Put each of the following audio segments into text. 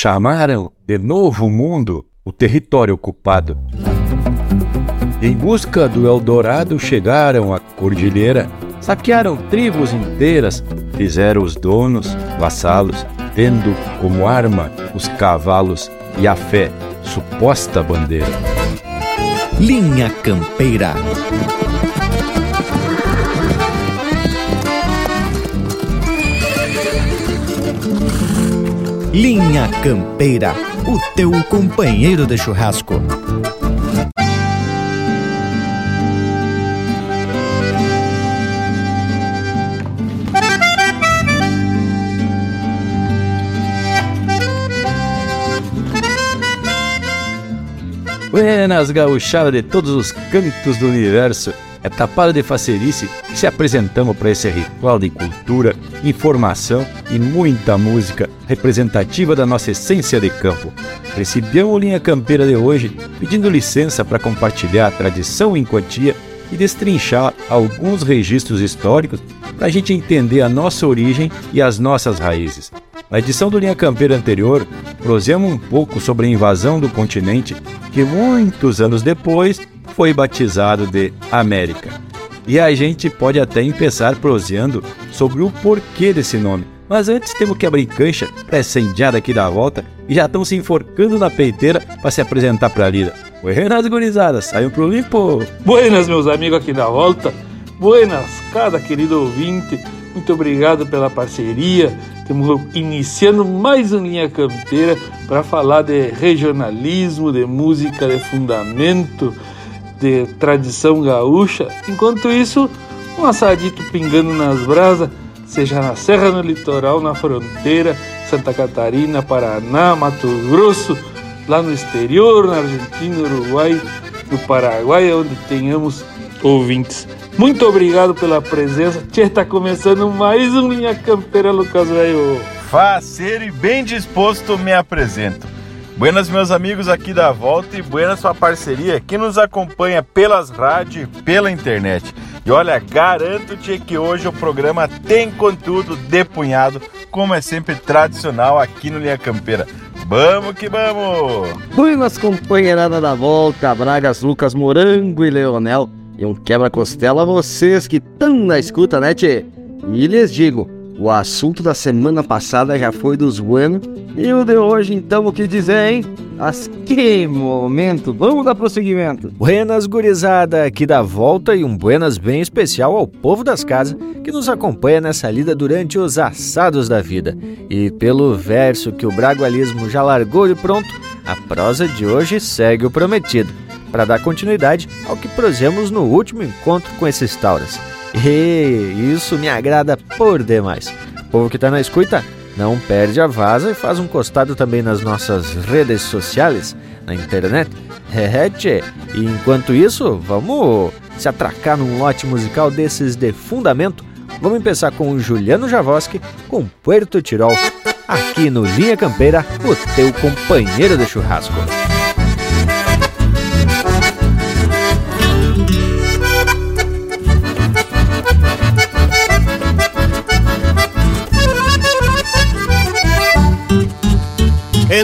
chamaram de Novo Mundo o território ocupado. Em busca do Eldorado chegaram à cordilheira, saquearam tribos inteiras, fizeram os donos vassalos, tendo como arma os cavalos e a fé, suposta bandeira. Linha Campeira. Linha Campeira, o teu companheiro de churrasco. Buenas gauchadas de todos os cantos do universo. É tapada de facerice que se apresentamos para esse ritual de cultura, informação e muita música representativa da nossa essência de campo. Recebemos a linha campeira de hoje pedindo licença para compartilhar a tradição em quantia e destrinchar alguns registros históricos para a gente entender a nossa origem e as nossas raízes. Na edição do Linha Campeira anterior, prosemos um pouco sobre a invasão do continente que muitos anos depois foi batizado de América. E a gente pode até começar proseando sobre o porquê desse nome. Mas antes temos que abrir cancha para indiada aqui da volta e já estão se enforcando na peiteira para se apresentar para a lida. Buenas gurizadas, saiu pro limpo! Buenas meus amigos aqui da volta, buenas cada querido ouvinte, muito obrigado pela parceria, Estamos iniciando mais uma linha campeira para falar de regionalismo, de música de fundamento, de tradição gaúcha. Enquanto isso, um assadito pingando nas brasas, seja na serra, no litoral, na fronteira, Santa Catarina, Paraná, Mato Grosso, lá no exterior, na Argentina, Uruguai, no Paraguai, onde tenhamos ouvintes. Muito obrigado pela presença. Tchê, está começando mais um Linha Campeira, Lucas Velho. Faceiro e bem disposto, me apresento. Buenas, meus amigos aqui da volta e buenas sua parceria que nos acompanha pelas rádios e pela internet. E olha, garanto-te que hoje o programa tem conteúdo depunhado, como é sempre tradicional aqui no Linha Campeira. Vamos que vamos! Buenas, companheirada da volta, Bragas, Lucas, Morango e Leonel e um quebra-costela a vocês que estão na escuta, né, tchê? E lhes digo, o assunto da semana passada já foi dos buenos e o de hoje, então, o que dizer, hein? Mas que momento! Vamos dar prosseguimento! Buenas, gurizada! Aqui da volta e um buenas bem especial ao povo das casas que nos acompanha nessa lida durante os assados da vida. E pelo verso que o bragualismo já largou de pronto, a prosa de hoje segue o prometido para dar continuidade ao que prosemos no último encontro com esses tauras. E isso me agrada por demais. O povo que está na escuta não perde a vaza e faz um costado também nas nossas redes sociais, na internet. E enquanto isso, vamos se atracar num lote musical desses de fundamento. Vamos começar com o Juliano Javoski com Puerto Tirol, aqui no Linha Campeira, o teu companheiro de churrasco.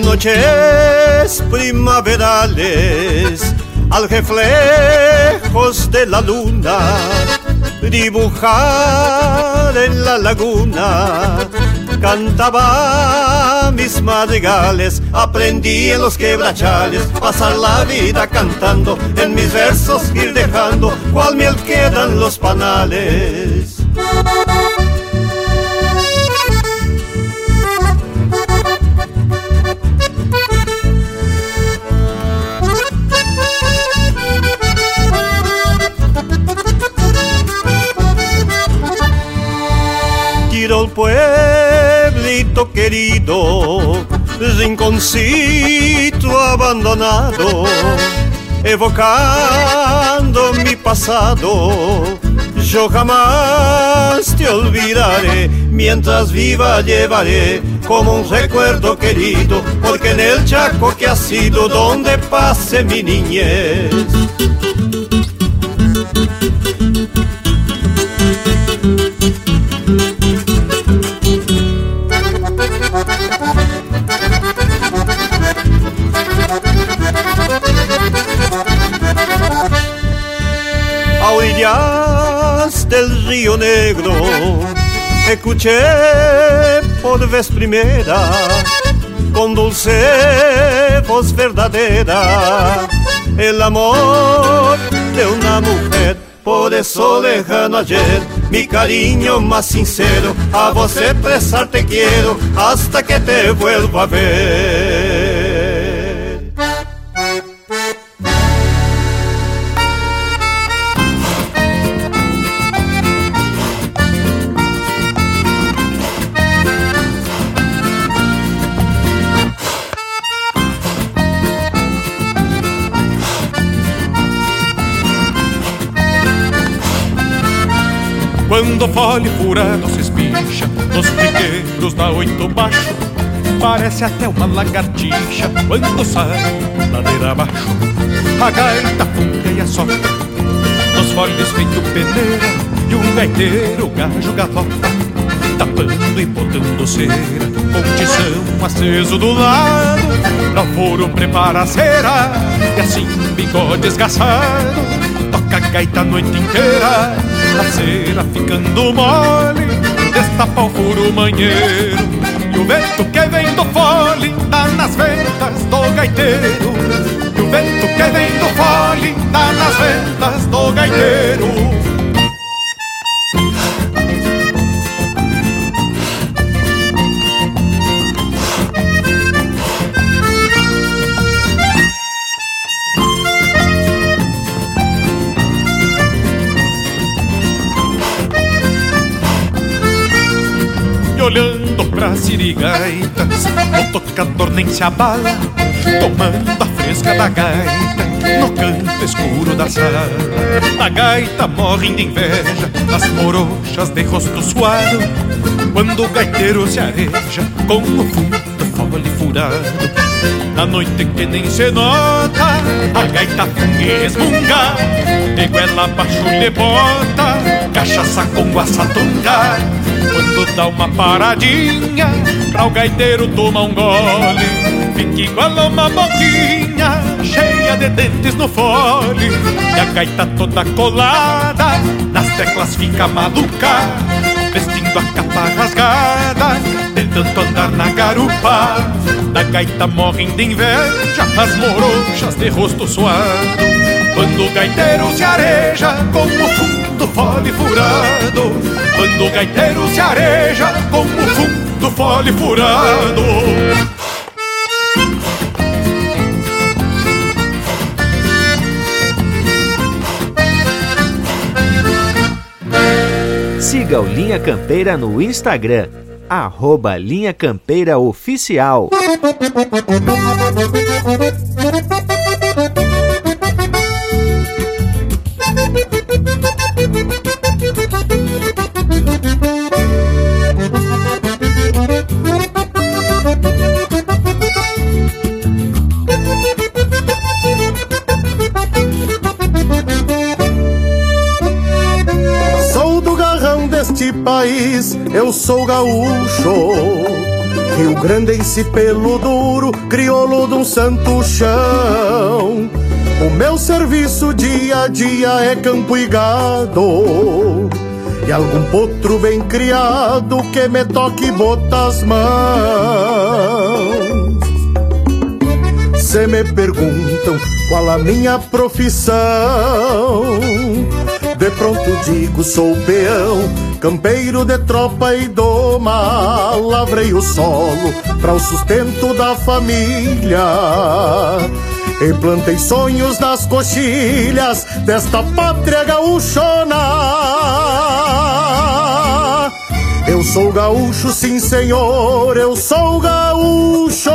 Noches primaverales, al reflejos de la luna, dibujar en la laguna. Cantaba mis madrigales, aprendí en los quebrachales, pasar la vida cantando, en mis versos ir dejando, cual miel quedan los panales. Pueblito querido, rinconcito abandonado, evocando mi pasado. Yo jamás te olvidaré, mientras viva llevaré como un recuerdo querido, porque en el Chaco que ha sido donde pase mi niñez. Rancho negro escuché por vez primera con dulce voz verdadera el amor de una mujer. Por eso lejano ayer, mi cariño más sincero, a vos expresar te quiero hasta que te vuelva a ver. Quando fole furado se espicha Nos piqueiros da oito baixo. Parece até uma lagartixa Quando sai ladeira abaixo. A gaita funga e assopra Nos foles feito peneira E um gaiteiro gajo galopa Tapando e botando cera Com tição aceso do lado. Pra foro prepara a cera E assim bigode esgaçado. Toca a gaita a noite inteira a cera ficando mole Destapa o furo manheiro E o vento que vem do fole Dá nas ventas do gaiteiro. E o vento que vem do fole Dá nas ventas do gaiteiro olhando pra sirigaitas O tocador nem se abala Tomando a fresca da gaita No canto escuro da sala. A gaita morre de inveja As morochas de rosto suado Quando o gaiteiro se areja Com o fundo fole furado. Na noite que nem se nota A gaita funga e resmunga. De goela abaixo lhe bota Cachaça com guaçatunga quando dá uma paradinha Pra o gaiteiro tomar um gole. Fica igual a uma boquinha Cheia de dentes no fole. E a gaita toda colada Nas teclas fica maluca. Vestindo a capa rasgada De tanto andar na garupa. Da gaita morrem de inveja As morochas de rosto suado. Quando o gaiteiro se areja Com o fundo fole furado. Quando o gaiteiro se areja com o fundo fole furado. Siga o Linha Campeira no Instagram, arroba Linha Campeira Oficial. eu sou gaúcho. Rio Grandense pelo duro, crioulo de um santo chão. O meu serviço dia a dia é campo e gado. E algum potro bem criado que me toque botas mãos. Se me perguntam qual a minha profissão, de pronto digo sou peão Campeiro de tropa e doma, lavrei o solo para o sustento da família. E plantei sonhos nas coxilhas desta pátria gaúchona. Eu sou gaúcho, sim senhor, eu sou gaúcho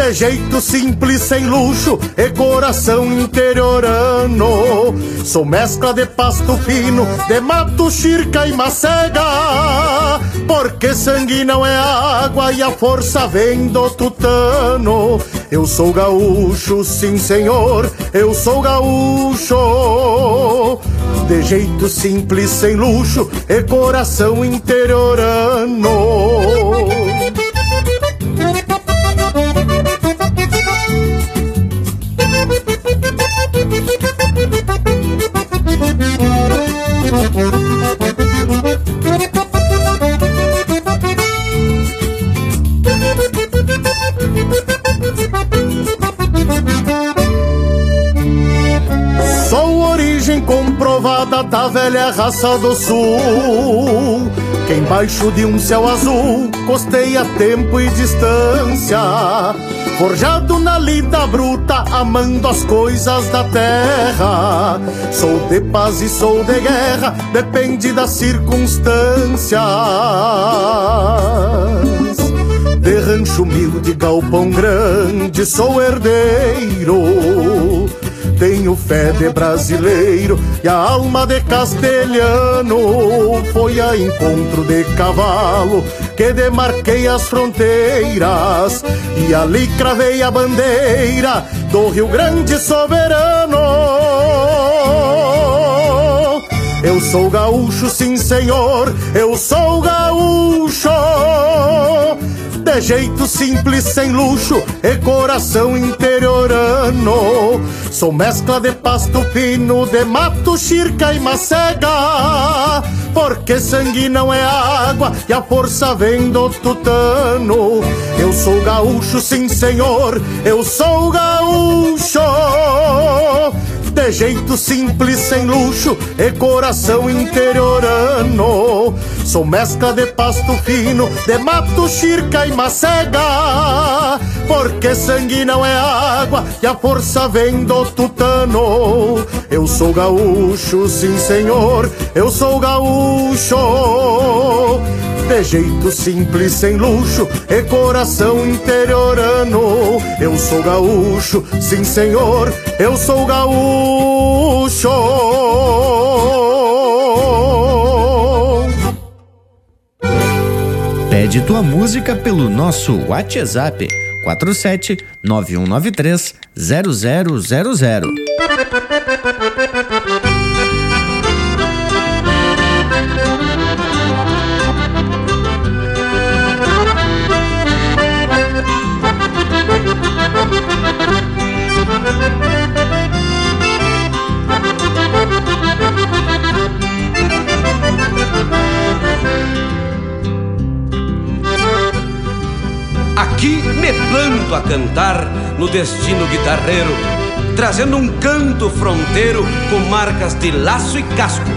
de jeito simples, sem luxo e coração interiorano. Sou mescla de pasto fino, de mato, chirca e macega. Porque sangue não é água e a força vem do tutano. Eu sou gaúcho, sim senhor, eu sou gaúcho. De jeito simples, sem luxo e coração interiorano. Sou origem comprovada da velha raça do sul. Que embaixo de um céu azul costeia tempo e distância Forjado na lida bruta, amando as coisas da terra. Sou de paz e sou de guerra, depende das circunstâncias. De rancho humilde, galpão grande, sou herdeiro tenho fé de brasileiro e a alma de castelhano. Foi a encontro de cavalo que demarquei as fronteiras e ali cravei a bandeira do Rio Grande soberano. Eu sou gaúcho, sim senhor, eu sou gaúcho de jeito simples, sem luxo e coração interiorano. Sou mescla de pasto fino, de mato, chirca e macega. Porque sangue não é água e a força vem do tutano. Eu sou gaúcho, sim senhor, eu sou gaúcho de jeito simples, sem luxo e coração interiorano. Sou mescla de pasto fino, de mato, chirca e macega. Porque sangue não é água e a força vem do tutano. Eu sou gaúcho, sim senhor, eu sou gaúcho de jeito simples, sem luxo e coração interiorano. Eu sou gaúcho, sim senhor, eu sou gaúcho. Pede tua música pelo nosso WhatsApp 47 9193 0000. Aqui me planto a cantar no destino guitarreiro, trazendo um canto fronteiro com marcas de laço e casco.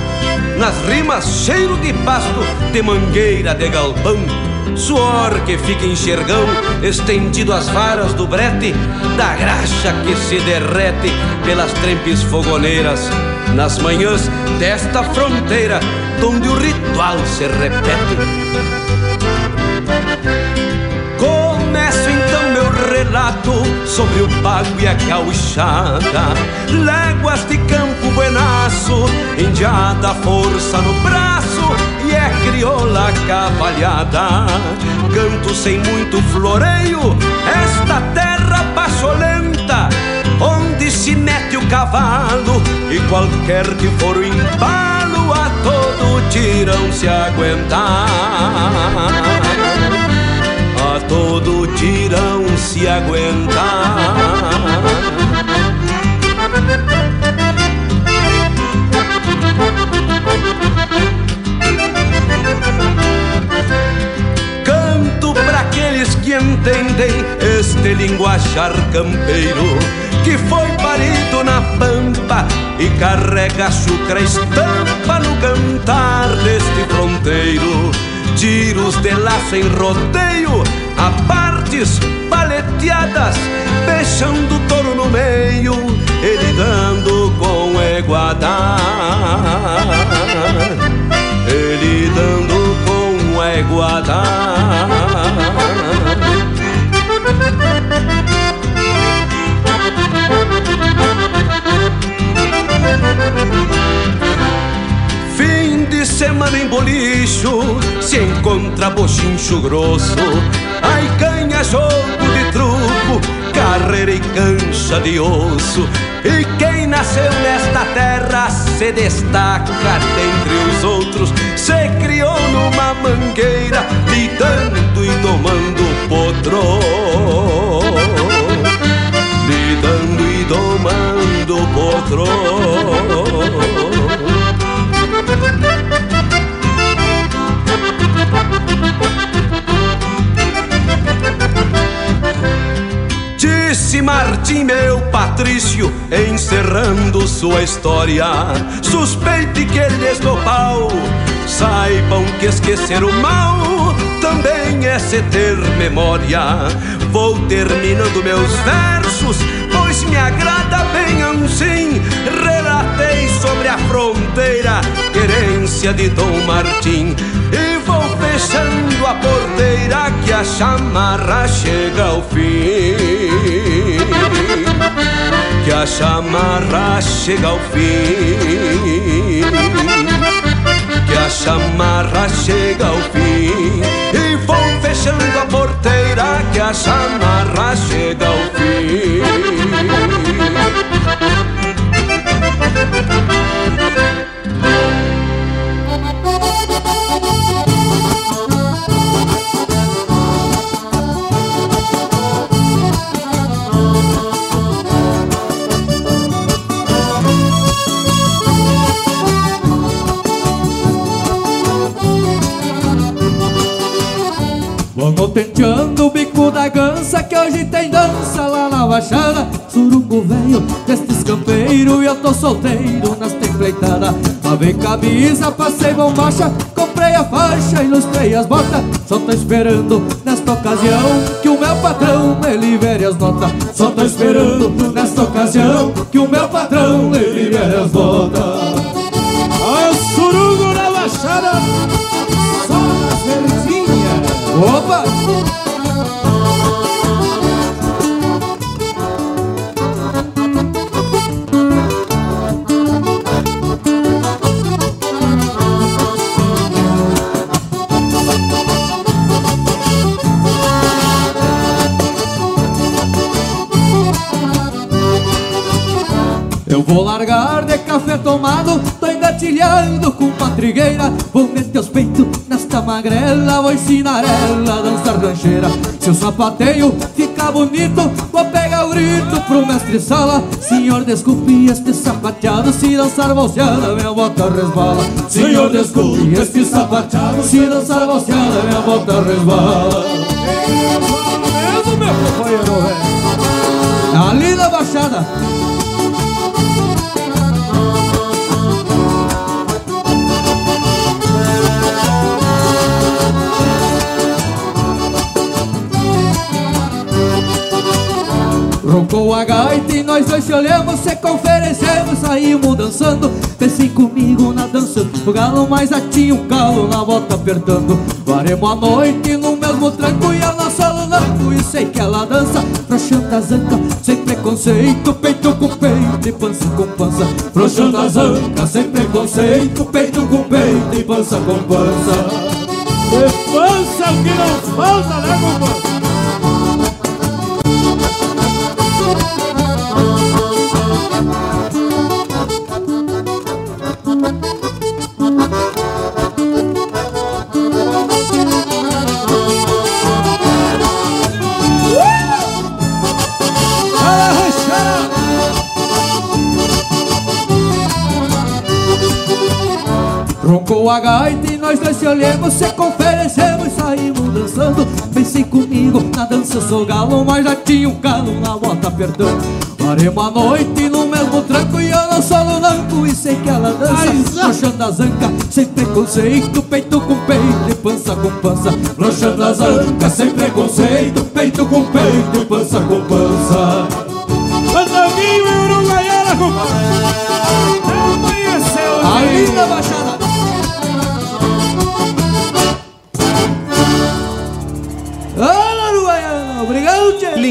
Nas rimas, cheiro de pasto, de mangueira de galpão, suor que fica enxergão, estendido às varas do brete, da graxa que se derrete pelas trempes fogoneiras, nas manhãs desta fronteira, onde o ritual se repete. Relato sobre o pago e a gauchada. Léguas de campo buenaço, indiada força no braço E é crioula cavalhada. Canto sem muito floreio, esta terra pacholenta Onde se mete o cavalo e qualquer que for o embalo A todo tirão se aguentar todo tirão se aguentar. Canto para aqueles que entendem este linguajar campeiro que foi parido na pampa e carrega açúcar estampa no cantar deste fronteiro tiros de laço em rodeio, a partes paleteadas, deixando o touro no meio, ele dando com eguadá. Ele dando com eguadá. semana em bolicho se encontra bochincho grosso. Aí ganha jogo de truco, carreira e cancha de osso. E quem nasceu nesta terra se destaca dentre os outros. Se criou numa mangueira, lidando e tomando potro. Lidando e tomando potro. De Martim, meu Patrício, encerrando sua história. Suspeite que lhes dou pau, saibam que esquecer o mal também é se ter memória. Vou terminando meus versos, pois me agrada bem assim. Relatei sobre a fronteira, querência de Dom Martim. E vou fechando a porteira que a chamarra chega ao fim. Que a chamarra chega ao fim. Que a chamarra chega ao fim. E vou fechando a porteira que a chamarra chega ao fim. Tenteando o bico da gança que hoje tem dança lá na baixada Surungo velho deste campeiro e eu tô solteiro nas templeitadas Lavei camisa, passei bombacha, comprei a faixa, ilustrei as botas. Só tô esperando nesta ocasião que o meu patrão me libere as notas Só tô esperando nesta ocasião que o meu patrão me libere as notas Olha o surungo na baixada Opa! Eu vou largar de café tomado, tô engatilhando com patrigueira Vou meter os peitos magrela, vou ensinar ela a dançar rancheira Se o sapateio ficar bonito, vou pegar o grito pro mestre sala Senhor, desculpe este sapateado, se dançar bolseada, minha bota resbala Senhor, desculpe este sapateado, se dançar bolseada, minha bota resbala meu Ali na Baixada Roncou a gaita e nós dois se olhamos, se conferencemos, saímos dançando. Pensei comigo na dança, o galo mais atinha um calo na volta apertando. Varemos a noite no mesmo tranco e a nossa lanco E sei que ela dança, frouxando a zanca, sem preconceito Peito com peito e pança com pança. Frouxando a zanca, sem preconceito Peito com peito e pança com pança. E pança o que não falta, né companheiro? A gaita e nós dois se olhamos, se conferencemos e saímos dançando. Pensei comigo, na dança eu sou galo, mas já tinha um galo na bota apertando Paremos a noite no mesmo tranco e eu não sou lunanco E sei que ela dança, puxando a zanca, sem preconceito Peito com peito e pança com pança. Lanchando a zanca, sem preconceito Peito com peito e pança com pança. Andaguinho e Uruguaiana, compadre. Amanheceu Ali na Baixada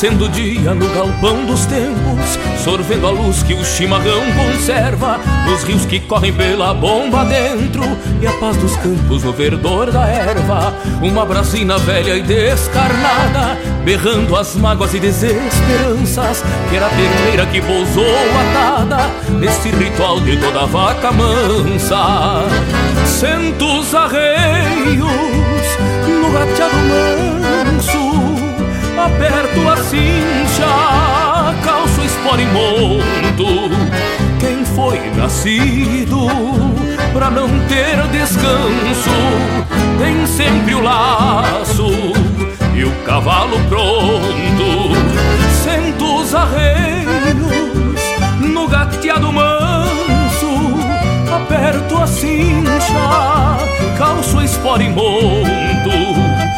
Nascendo o dia no galpão dos tempos, sorvendo a luz que o chimarrão conserva, nos rios que correm pela bomba dentro, e a paz dos campos no verdor da erva. Uma brasina velha e descarnada, berrando as mágoas e desesperanças, que era a terneira que pousou atada, neste ritual de toda vaca mansa. Centos arreios no gateado manso aperto a cincha, calço espora e monto. Quem foi nascido pra não ter descanso tem sempre o laço e o cavalo pronto. Sento os arreios no gateado manso, aperto a cincha, calço espora e monto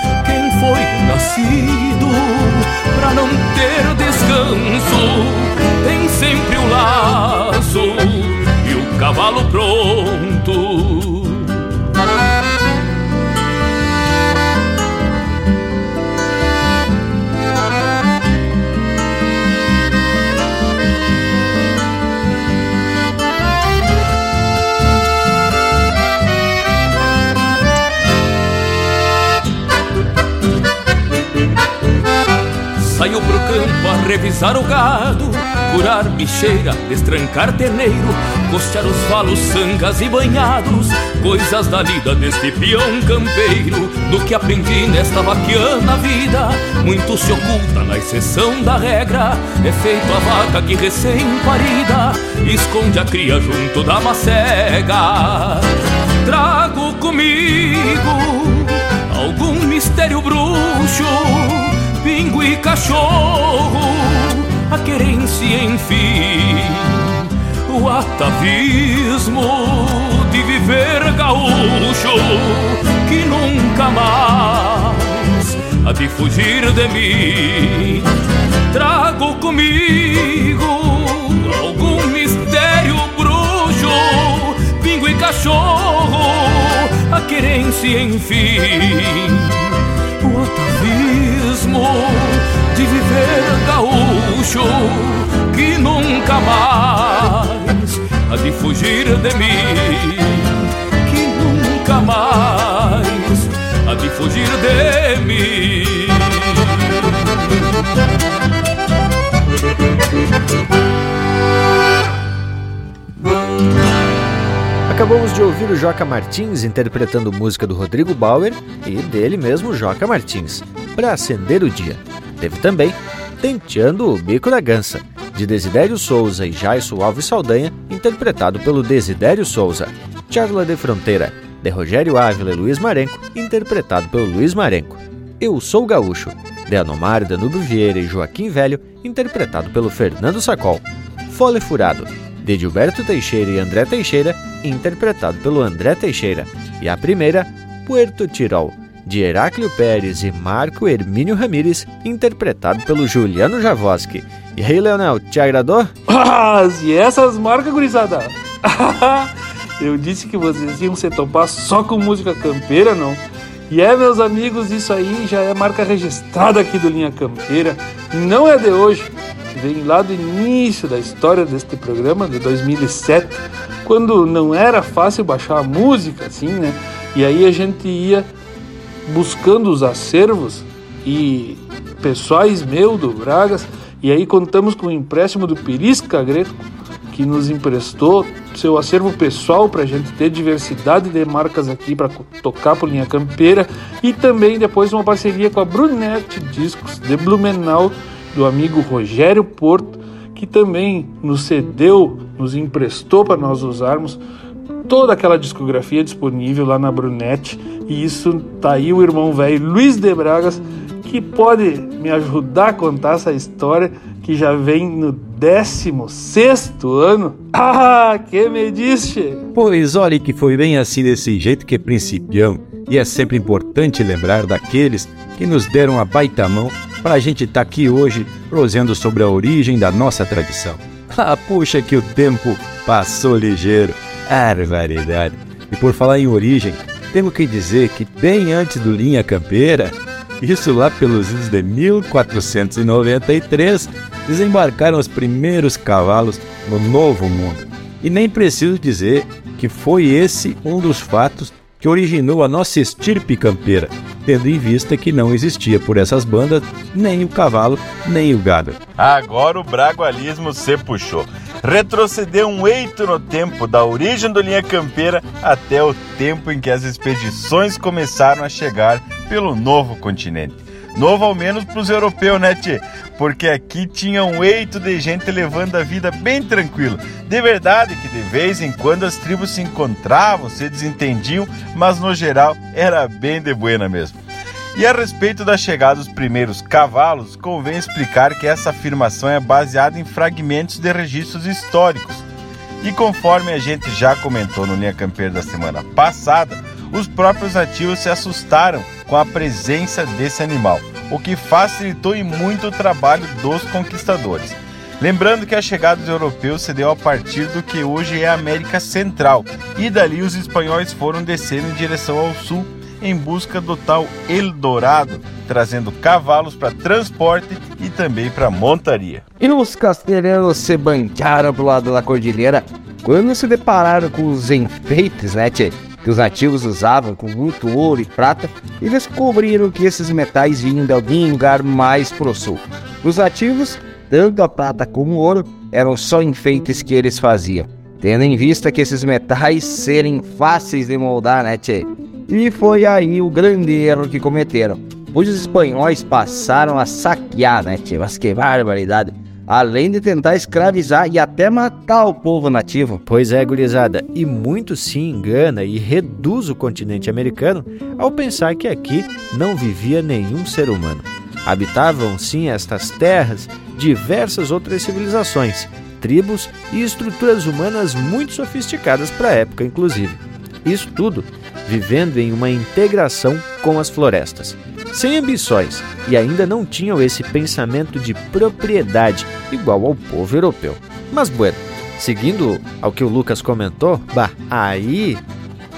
foi nascido pra não ter descanso. Tem sempre o laço e o cavalo pronto. Saio pro campo a revisar o gado, curar bicheira, destrancar terneiro, costear os valos, sangas e banhados, coisas da lida deste peão campeiro. Do que aprendi nesta vaquiana vida, muito se oculta na exceção da regra. É feito a vaca que recém-parida esconde a cria junto da macega. Trago comigo cachorro, a querência enfim, o atavismo de viver gaúcho, que nunca mais há de fugir de mim. Trago comigo algum mistério bruxo, pingo e cachorro, a querência enfim o atavismo de viver gaúcho que nunca mais há de fugir de mim, que nunca mais há de fugir de mim. Acabamos de ouvir o Joca Martins interpretando música do Rodrigo Bauer e dele mesmo Joca Martins, para acender o dia. Teve também Tenteando o Bico da Gança, de Desidério Souza e Jaisso Alves Saldanha, interpretado pelo Desidério Souza. Charla de Fronteira, de Rogério Ávila e Luiz Marenco, interpretado pelo Luiz Marenco. Eu Sou Gaúcho, de Anomar Danúbio Vieira e Joaquim Velho, interpretado pelo Fernando Sacol. Fole Furado, de Gilberto Teixeira e André Teixeira, interpretado pelo André Teixeira, e a primeira, Puerto Tirol, de Heráclio Pérez e Marco Hermínio Ramírez, interpretado pelo Juliano Javoski. E aí, Leonel, te agradou? Ah, e essas marcas, gurizada? Eu disse que vocês iam se topar só com música campeira, não? E é, meus amigos, isso aí já é marca registrada aqui do Linha Campeira. Não é de hoje, vem lá do início da história deste programa, de 2007, quando não era fácil baixar a música, assim, né? E aí a gente ia buscando os acervos e pessoais meu do Bragas, e aí contamos com o empréstimo do Pirisca Greco, que nos emprestou seu acervo pessoal para a gente ter diversidade de marcas aqui para tocar por linha campeira. E também depois uma parceria com a Brunete Discos de Blumenau do amigo Rogério Porto, que também nos cedeu, nos emprestou para nós usarmos toda aquela discografia disponível lá na Brunete. E isso tá aí o irmão velho Luiz de Bragas, que pode me ajudar a contar essa história que já vem no 16 ano. Ah, que me disse? Pois olhe que foi bem assim desse jeito que principiamos. E é sempre importante lembrar daqueles que nos deram a baita mão para a gente estar tá aqui hoje prosendo sobre a origem da nossa tradição. Ah, puxa que o tempo passou ligeiro. Barbaridade. E por falar em origem, temos que dizer que bem antes do Linha Campeira, Isso lá pelos anos de 1493, desembarcaram os primeiros cavalos no Novo Mundo. E nem preciso dizer que foi esse um dos fatos que originou a nossa estirpe campeira, tendo em vista que não existia por essas bandas nem o cavalo, nem o gado. Agora o bragualismo se puxou. Retrocedeu um eito no tempo da origem do linha campeira até o tempo em que as expedições começaram a chegar pelo novo continente. Novo ao menos para os europeus, né, tchê? Porque aqui tinha um eito de gente levando a vida bem tranquilo. De verdade que de vez em quando as tribos se encontravam, se desentendiam, mas no geral era bem de buena mesmo. E a respeito da chegada dos primeiros cavalos, convém explicar que essa afirmação é baseada em fragmentos de registros históricos. E conforme a gente já comentou no Linha Campeira da semana passada, os próprios nativos se assustaram com a presença desse animal, o que facilitou e muito o trabalho dos conquistadores. Lembrando que a chegada dos europeus se deu a partir do que hoje é a América Central, e dali os espanhóis foram descendo em direção ao sul em busca do tal Eldorado, trazendo cavalos para transporte e também para montaria. E os castelhanos se bancaram pro lado da cordilheira quando se depararam com os enfeites, né, tchê? que os nativos usavam com muito ouro e prata e descobriram que esses metais vinham de algum lugar mais pro sul. Os nativos, tanto a prata como o ouro, eram só enfeites que eles faziam, tendo em vista que esses metais serem fáceis de moldar, né, tchê? E foi aí o grande erro que cometeram, pois os espanhóis passaram a saquear, né, tchê? Mas que barbaridade! além de tentar escravizar e até matar o povo nativo. Pois é, gurizada, e muito se engana e reduz o continente americano ao pensar que aqui não vivia nenhum ser humano. Habitavam sim estas terras diversas outras civilizações, tribos e estruturas humanas muito sofisticadas para a época, inclusive. Isso tudo vivendo em uma integração com as florestas sem ambições e ainda não tinham esse pensamento de propriedade igual ao povo europeu. Mas bueno, seguindo ao que o Lucas comentou, bah, aí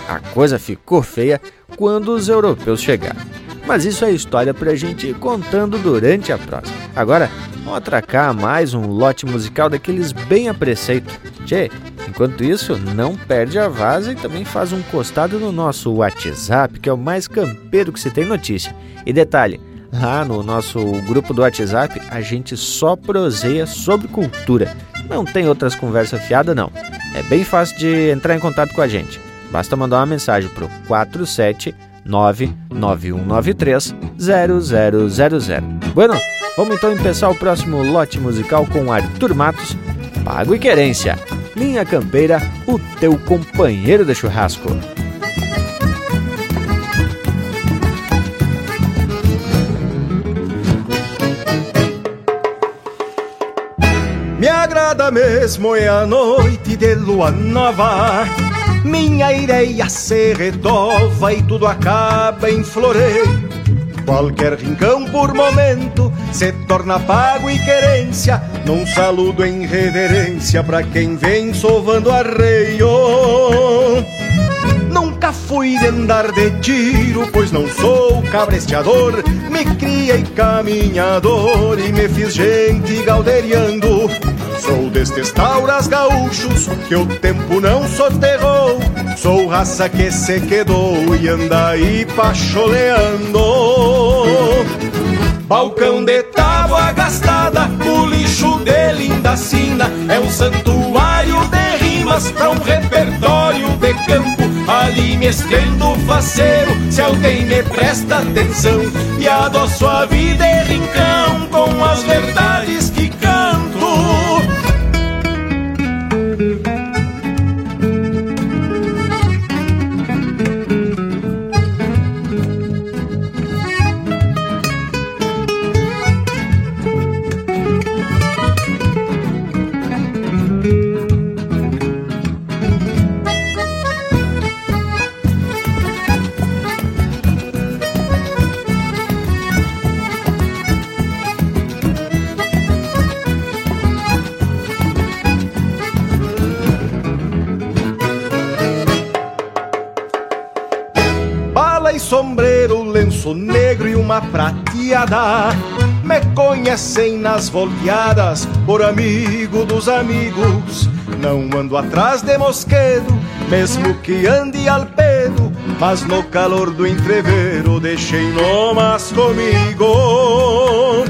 a coisa ficou feia quando os europeus chegaram. Mas isso é história pra gente ir contando durante a próxima. Agora, vamos atracar mais um lote musical daqueles bem a preceito. Tchê, Enquanto isso, não perde a vaza e também faz um costado no nosso WhatsApp, que é o mais campeiro que se tem notícia. E detalhe, lá no nosso grupo do WhatsApp, a gente só proseia sobre cultura. Não tem outras conversas fiadas, não. É bem fácil de entrar em contato com a gente. Basta mandar uma mensagem pro 4799193 0000. Bueno, vamos então começar o próximo lote musical com Arthur Matos, Pago e Querência. Linha Campeira, o teu companheiro de churrasco. Me agrada mesmo é a noite de lua nova Minha ideia se retova e tudo acaba em floreio Qualquer rincão por momento se torna pago e querência Num saludo em reverência para quem vem sovando arreio. Nunca fui de andar de tiro, pois não sou cabresteador Me criei caminhador e me fiz gente galderiando Sou destes tauras gaúchos que o tempo não soterrou. Sou raça que se quedou e anda aí pacholeando. Balcão de tábua gastada, o lixo de linda sina. É um santuário de rimas pra um repertório de campo. Ali me estendo faceiro, se alguém me presta atenção. E adoço a vida e rincão com as verdades prateada. Me conhecem nas volteadas por amigo dos amigos. Não ando atrás de mosquedo, mesmo que ande al pedo. Mas no calor do entreveiro deixei nomas comigo.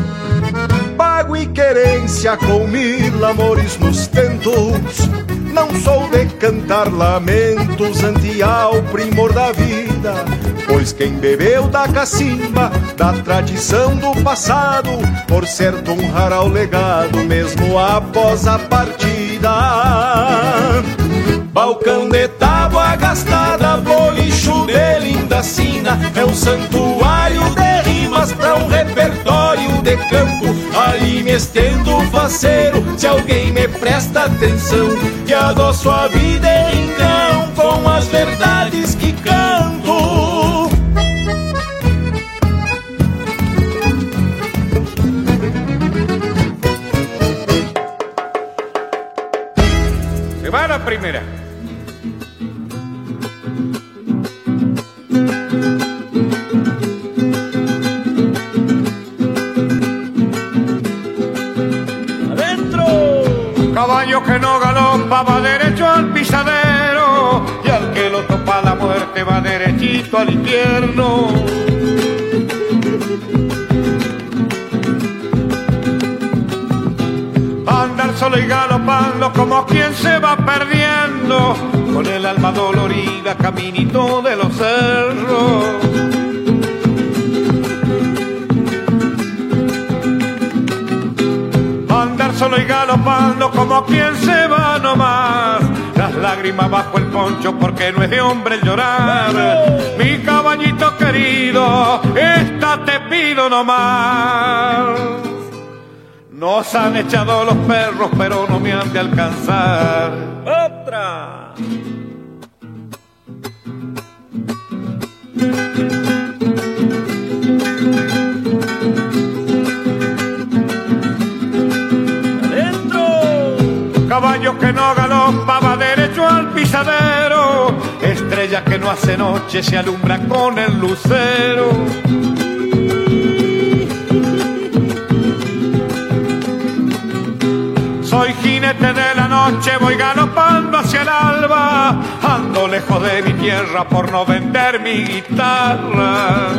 Pago e querência com mil amores nos tentos. Não sou de cantar lamentos ante ao primor da vida, pois quem bebeu da cacimba, da tradição do passado, por certo honrará o legado mesmo após a partida. Balcão de tábua gastada, bolicho de linda sina, é um santuário de rimas pra um repertório de campo. Ali me estendo faceiro, se alguém me presta atenção, que adoço a vida em cão com as verdades va derecho al pisadero y al que lo topa la muerte va derechito al infierno. Andar solo y galopando como quien se va perdiendo con el alma dolorida caminito de los cerros. Solo y galopando como quien se va nomás. Las lágrimas bajo el poncho porque no es de hombre llorar. Mi caballito querido, esta te pido nomás. Nos han echado los perros, pero no me han de alcanzar. No hace noche se alumbra con el lucero. Soy jinete de la noche, voy galopando hacia el alba, ando lejos de mi tierra por no vender mi guitarra.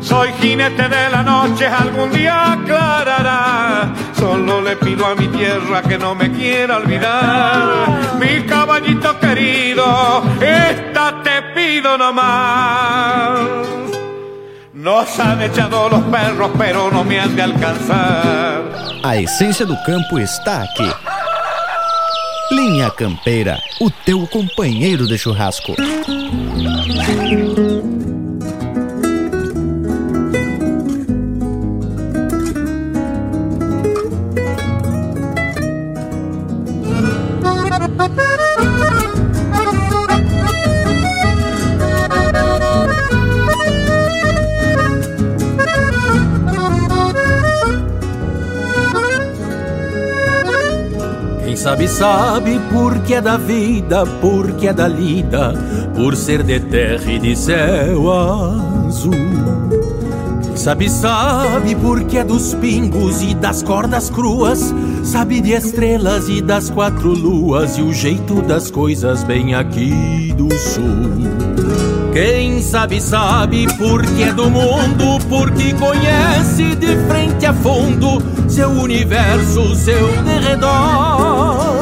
Soy jinete de la noche, algún día aclarará. Solo le pido a mi tierra que no me quiera olvidar. Mi caballito querido, esta te pido nomás. Nos han echado los perros, pero no me han de alcanzar. A essência do campo está aqui. Linha Campeira, o teu companheiro de churrasco. Sabe, sabe porque é da vida, porque é da lida, por ser de terra e de céu azul. Quem sabe, sabe porque é dos pingos e das cordas cruas, sabe de estrelas e das quatro luas e o jeito das coisas bem aqui do sul. Quem sabe, sabe porque é do mundo, porque conhece de frente a fundo seu universo, seu derredor.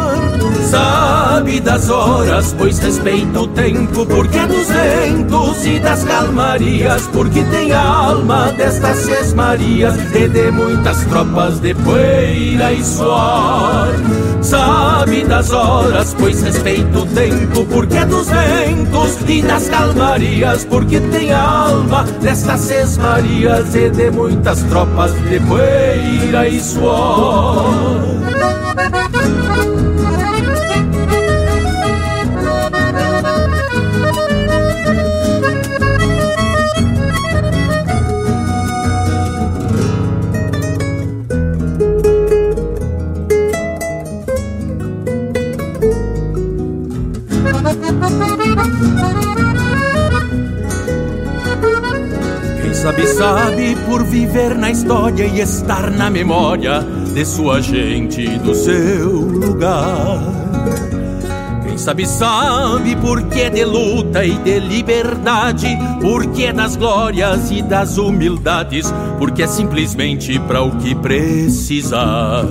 Sabe das horas, pois respeita o tempo, porque é dos ventos e das calmarias, porque tem alma destas seis Marias e de muitas tropas de poeira e suor. Sabe das horas, pois respeita o tempo, porque é dos ventos e das calmarias, porque tem alma destas seis Marias e de muitas tropas de poeira e suor. Sabe, sabe por viver na história e estar na memória de sua gente e do seu lugar. Quem sabe, sabe por que de luta e de liberdade, por que das glórias e das humildades, porque é simplesmente para o que precisar.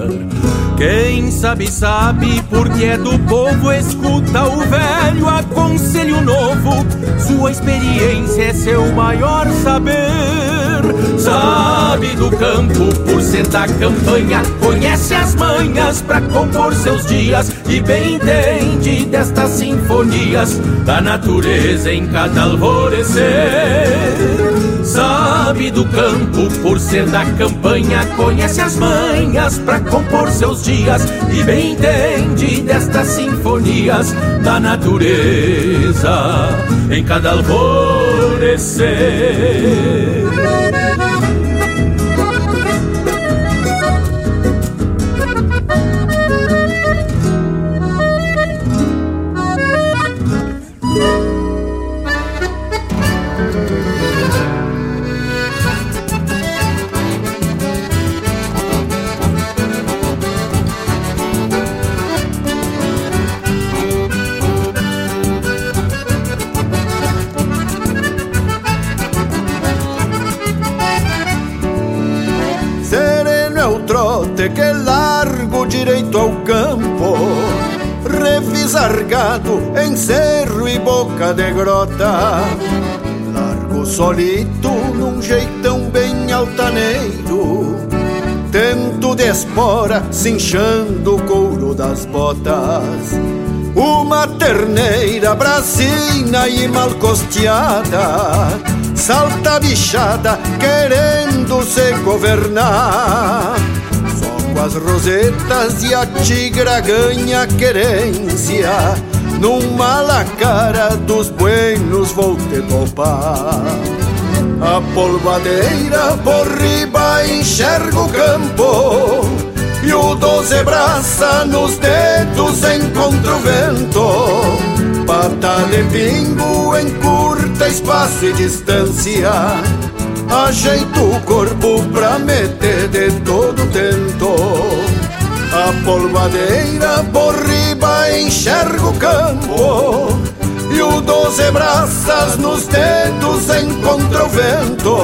Quem sabe, sabe, porque é do povo, escuta o velho aconselho novo. Sua experiência é seu maior saber. Sabe do campo, por ser da campanha, conhece as manhas para compor seus dias e bem entende destas sinfonias da natureza em cada alvorecer. Sabe do campo, por ser da campanha, conhece as manhas para compor seus dias e bem entende destas sinfonias da natureza em cada alvorecer. Que largo direito ao campo Revisargado em cerro e boca de grota. Largo solito num jeitão bem altaneiro Tento de espora cinchando o couro das botas. Uma terneira brasina e mal costeada Salta bichada querendo se governar. As rosetas e a tigra ganha querência. Numa lacara dos buenos vou te topar A polvadeira por riba enxerga o campo. E o doze braça nos dedos encontra o vento. Pata de pingo encurta espaço e distância. Ajeito o corpo pra meter de todo tento. A polvadeira por riba enxerga o campo. E o doze braças nos dedos encontra o vento.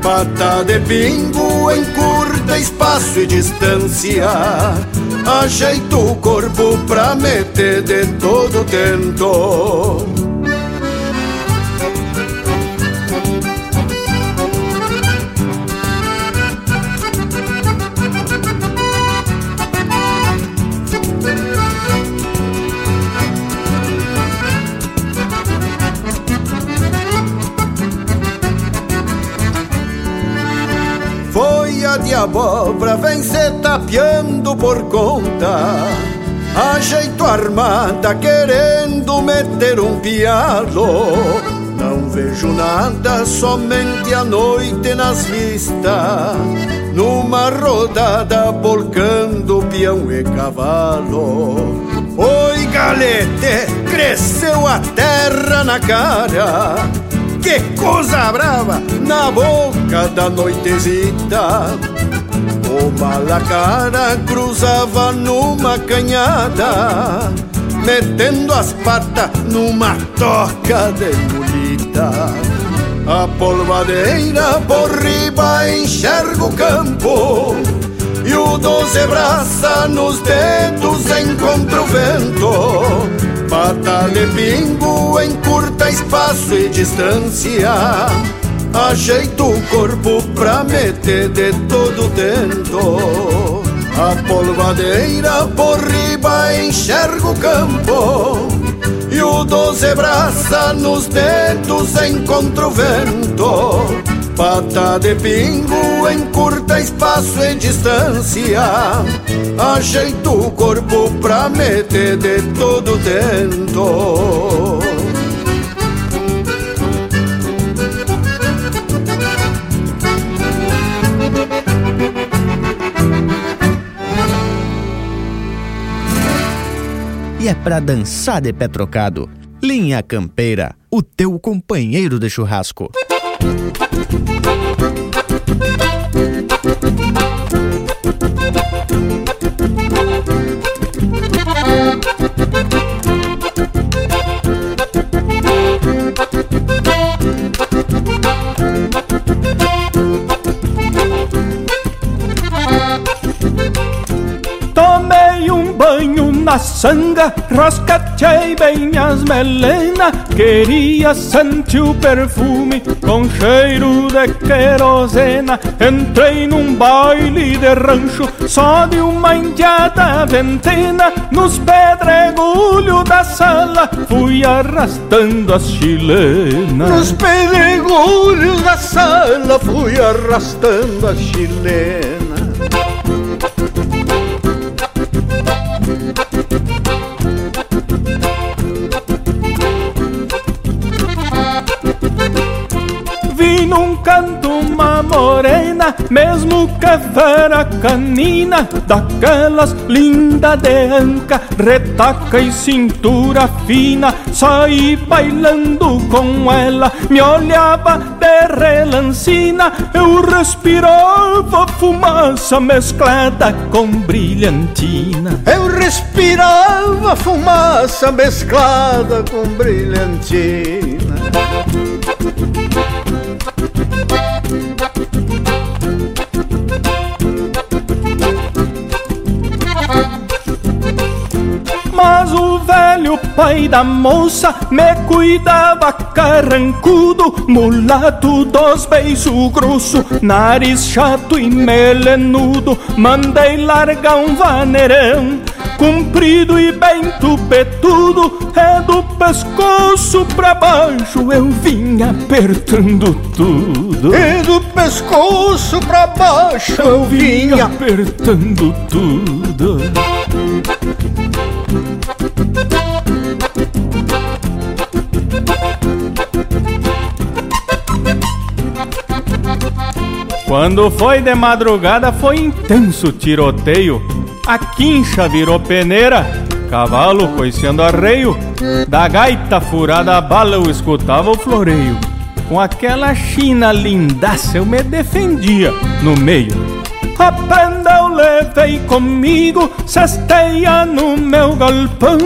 Pata de pingo encurta espaço e distância. Ajeito o corpo pra meter de todo tento vem se tapeando por conta. Ajeito armada querendo meter um pialo. Não vejo nada, somente a noite nas vistas. Numa rodada polcando peão e cavalo. Oi galete, cresceu a terra na cara. Que coisa brava na boca da noitezita Uma lacara cruzava numa canhada Metendo as patas numa toca de mulita. A polvadeira por riba enxerga o campo E o doze braça nos dedos encontra o vento. Pata de pingo encurta espaço e distância Ajeito o corpo pra meter de todo dentro. A polvadeira por riba enxerga o campo. E o doze braça nos dedos encontra o vento. Pata de pingo encurta espaço e distância. Ajeito o corpo pra meter de todo dentro e é pra dançar de pé trocado. Linha Campeira, o teu companheiro de churrasco. Sanga, rascatei bem minhas melena. Queria sentir o perfume com cheiro de querosena. Entrei num baile de rancho, só de uma indiada ventena. Nos pedregulhos da sala, fui arrastando as chilenas. Nos pedregulhos da sala, fui arrastando as chilenas. Mesmo que fera canina, daquelas linda de anca, retaca e cintura fina, saí bailando com ela, me olhava de relancina, eu respirava fumaça mesclada com brilhantina. Eu respirava fumaça mesclada com brilhantina. Velho pai da moça me cuidava carrancudo, mulato dos beiços grosso, nariz chato e melenudo. Mandei largar um vaneirão, comprido e bem tupetudo, é do pescoço pra baixo eu vinha apertando tudo. E do pescoço pra baixo eu vinha apertando tudo. Quando foi de madrugada foi intenso tiroteio. A quincha virou peneira, cavalo coiceando arreio. Da gaita furada a bala eu escutava o floreio. Com aquela china lindaça eu me defendia no meio. A prenda eu levei comigo, cesteia no meu galpão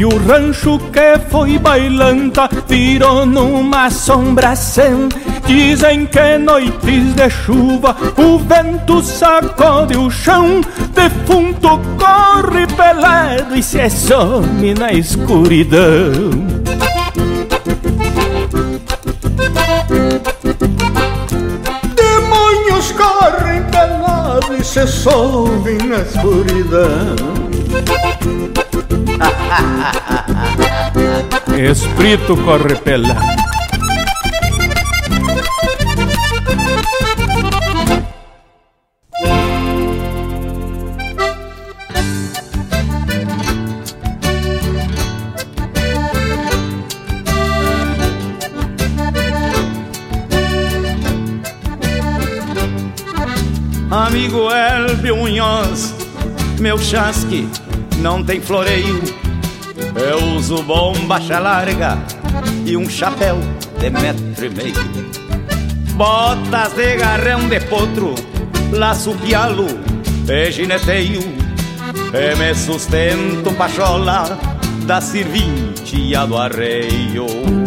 E o rancho que foi bailanta virou numa assombração Dizem que noites de chuva o vento sacode o chão. Defunto corre pelado e se some na escuridão. Demônios correm pelado e se somem na escuridão Espírito corre pelado Amigo Elbio Munhoz, meu chasque não tem floreio. Eu uso bombacha larga e um chapéu de metro e meio. Botas de garrão de potro, laço pialo e gineteio. E me sustento pachola da serventia do arreio.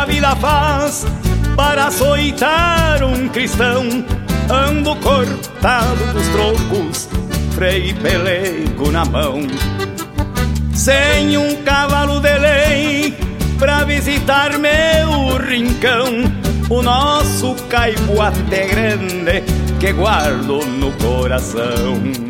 A vida faz para açoitar um cristão. Ando cortado dos trocos, freio e pelego na mão. Sem um cavalo de lei pra visitar meu rincão, o nosso caiboate grande que guardo no coração.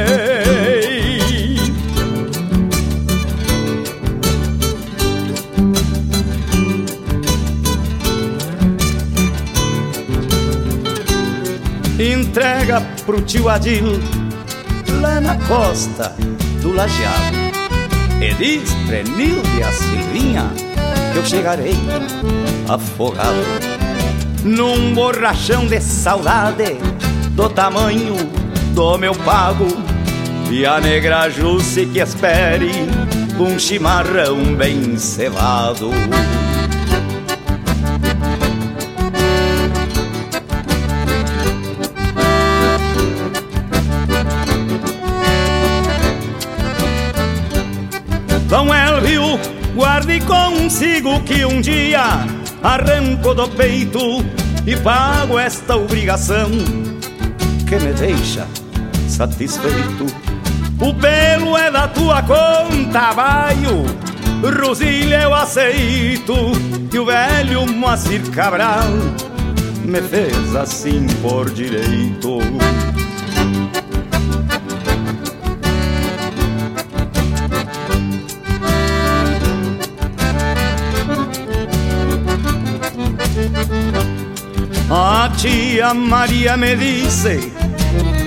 Entrega pro tio Adil lá na costa do lajeado. E diz Prenilde a Silvinha que eu chegarei afogado num borrachão de saudade do tamanho do meu pago e a negra Jusce que espere um chimarrão bem cevado. Consigo que um dia arranco do peito e pago esta obrigação que me deixa satisfeito. O pelo é da tua conta, baio, Rosilha eu aceito, e o velho Moacir Cabral me fez assim por direito. Tia Maria me disse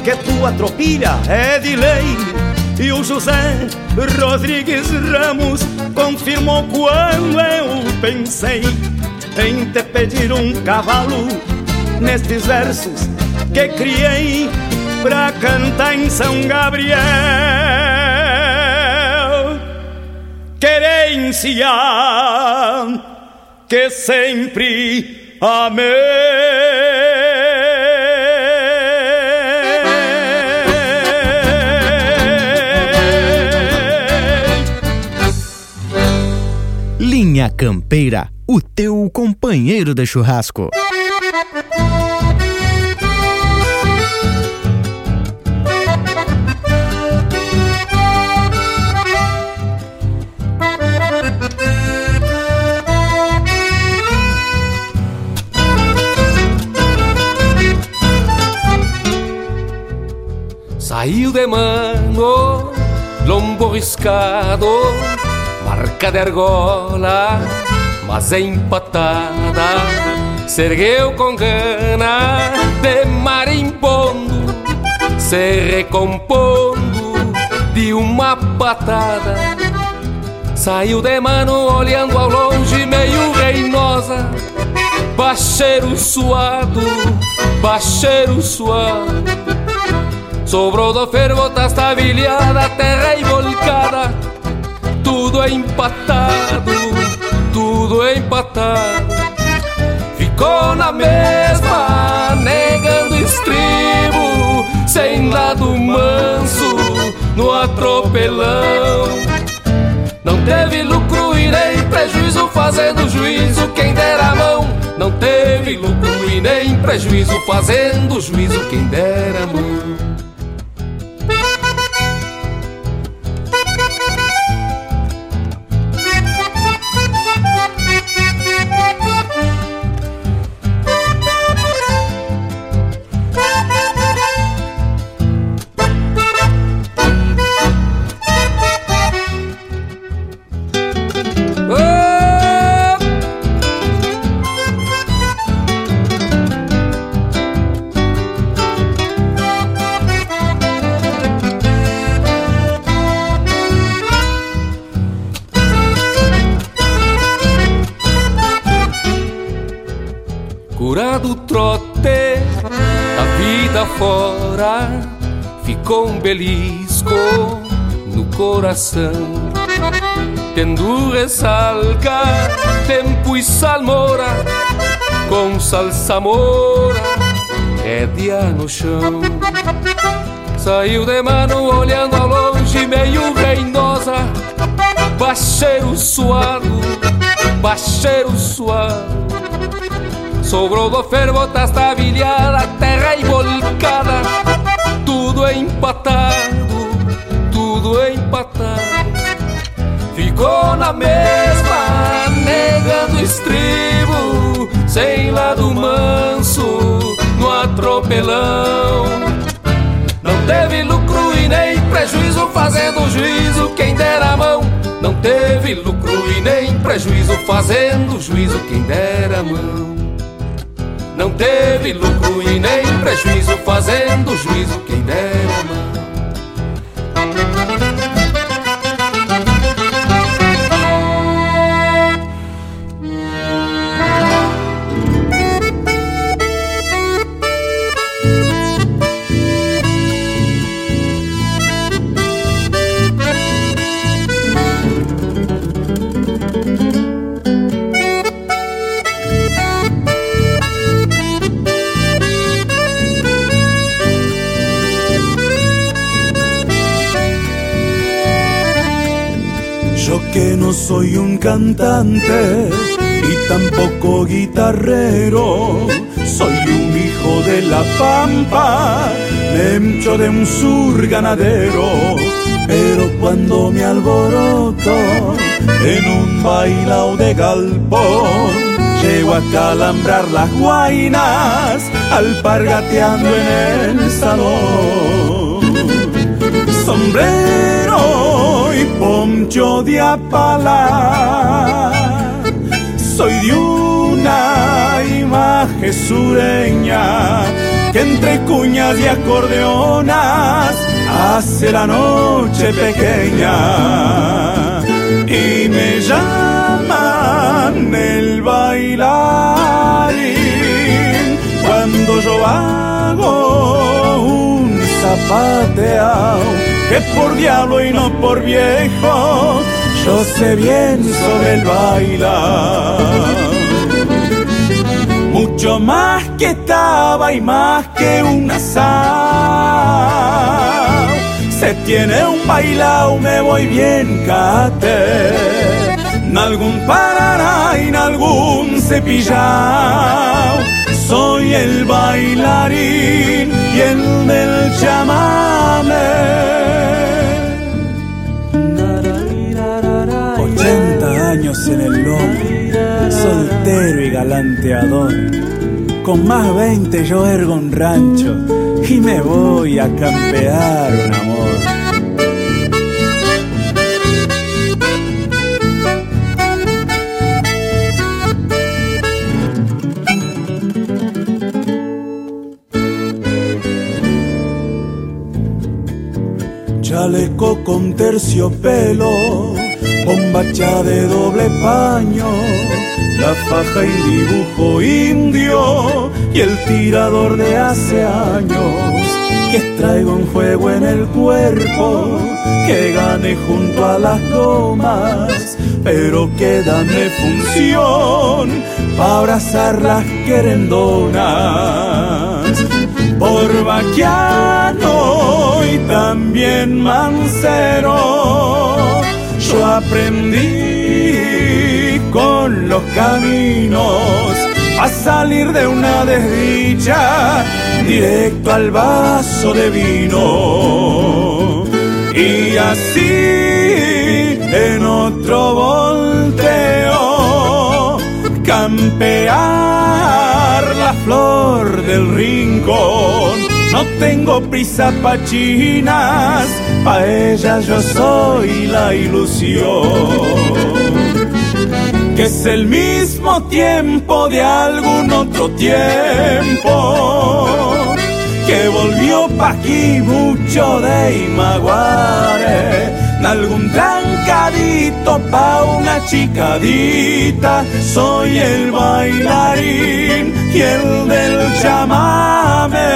que tua tropilha é de lei. E o José Rodrigues Ramos confirmou quando eu pensei Em te pedir um cavalo nestes versos que criei Pra cantar em São Gabriel. Querência que sempre amei Linha Campeira, o teu companheiro de churrasco. Saiu de mano, lombo riscado, de argola, mas empatada. Se ergueu com gana de marimbondo, se recompondo de uma patada. Saiu de mano olhando ao longe, meio reinosa, bacheiro suado, bacheiro suado. Sobrou do fervo, estabilhada, terra volcada Tudo é empatado, tudo é empatado. Ficou na mesma, negando estribo Sem lado manso, no atropelão. Não teve lucro e nem prejuízo fazendo juízo Quem dera a mão. Não teve lucro e nem prejuízo fazendo juízo Quem dera a mão coração. Tendo ressalga, tempo e salmoura, com salsa mora, rédea no chão. Saiu de mano olhando ao longe, meio reinosa, bacheiro suado, bacheiro suado. Sobrou do fervo, tá estabilhada, terra volcada, Tudo é empatado, tudo empatado. Ficou na mesma, negando estribo Sem lado manso, no atropelão. Não teve lucro e nem prejuízo fazendo juízo Quem dera a mão. Não teve lucro e nem prejuízo fazendo juízo Quem dera a mão. Não teve lucro e nem prejuízo, fazendo juízo quem dera mão. Cantante y tampoco guitarrero. Soy un hijo de la pampa, dentro de un sur ganadero. Pero cuando me alboroto en un bailao de galpón, llego a calambrar las guainas, alpargateando en el salón. Sombrero poncho de apala. Soy de una imagen sureña que entre cuñas y acordeonas hace la noche pequeña y me llaman el bailarín cuando yo hago un zapateado que por diablo y no por viejo, yo sé bien sobre el bailar. Mucho más que estaba y más que un asado. Se tiene un bailao, me voy bien cate. En algún parará en algún cepillao. Soy el bailarín y el del chamame. 80 años en el lomo, soltero y galanteador. Con más 20 yo ergo un rancho y me voy a campear un amor. Chaleco con terciopelo bombacha de doble paño, la faja y dibujo indio y el tirador de hace años que traigo un juego en el cuerpo que gane junto a las gomas, pero que dame función para abrazar las querendonas. Por vaquiano y también mancero yo aprendí con los caminos a salir de una desdicha directo al vaso de vino. Y así en otro volteo campear la flor del rincón no tengo prisa pa' chinas, pa' ellas yo soy la ilusión. Que es el mismo tiempo de algún otro tiempo. Que volvió pa' aquí mucho de Imaguare algún trancadito pa' una chicadita. Soy el bailarín y el del chamame.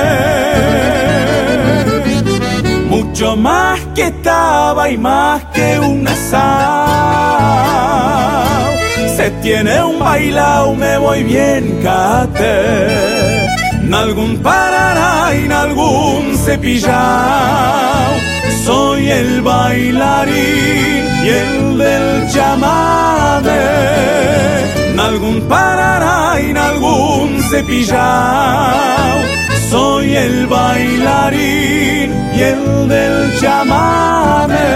Mucho más que estaba y más que un asado. Se tiene un bailao, me voy bien cate. Algún parará en algún cepillao soy el bailarín y el del chamame. En algún parará en algún cepillao. Soy el bailarín y el del chamame.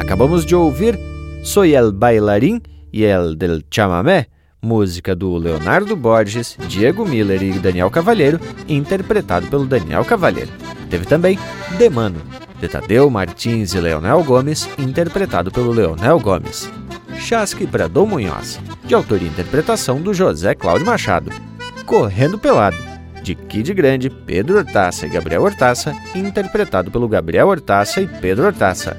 Acabamos de ouvir Soy el bailarín y el del chamamé música do Leonardo Borges, Diego Miller e Daniel Cavalheiro, interpretado pelo Daniel Cavalheiro. Teve também Demano, de Tadeu Martins e Leonel Gomes, interpretado pelo Leonel Gomes. Chasque para Dom Munhoz, de autoria e interpretação do José Cláudio Machado. Correndo Pelado, de Kid Grande, Pedro Hortaça e Gabriel Hortaça, interpretado pelo Gabriel Hortaça e Pedro Hortaça.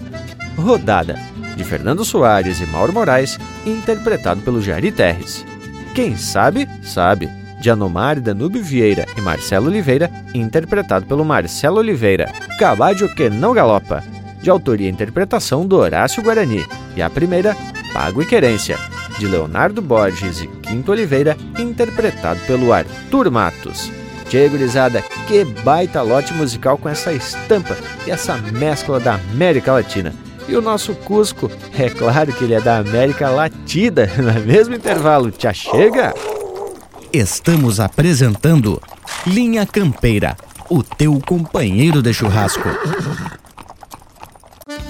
Rodada, de Fernando Soares e Mauro Moraes, interpretado pelo Jari Terres. Quem sabe, sabe, de Anomar Danúbio Vieira e Marcelo Oliveira, interpretado pelo Marcelo Oliveira. Caballo que não galopa, de autoria e interpretação do Horácio Guarani. E a primeira, Pago e Querência, de Leonardo Borges e Quinto Oliveira, interpretado pelo Arthur Matos. Tchê, gurizada, que baita lote musical com essa estampa e essa mescla da América Latina. E o nosso Cusco, é claro que ele é da América Latina, não é mesmo intervalo? Tchau, chega! Estamos apresentando Linha Campeira, o teu companheiro de churrasco.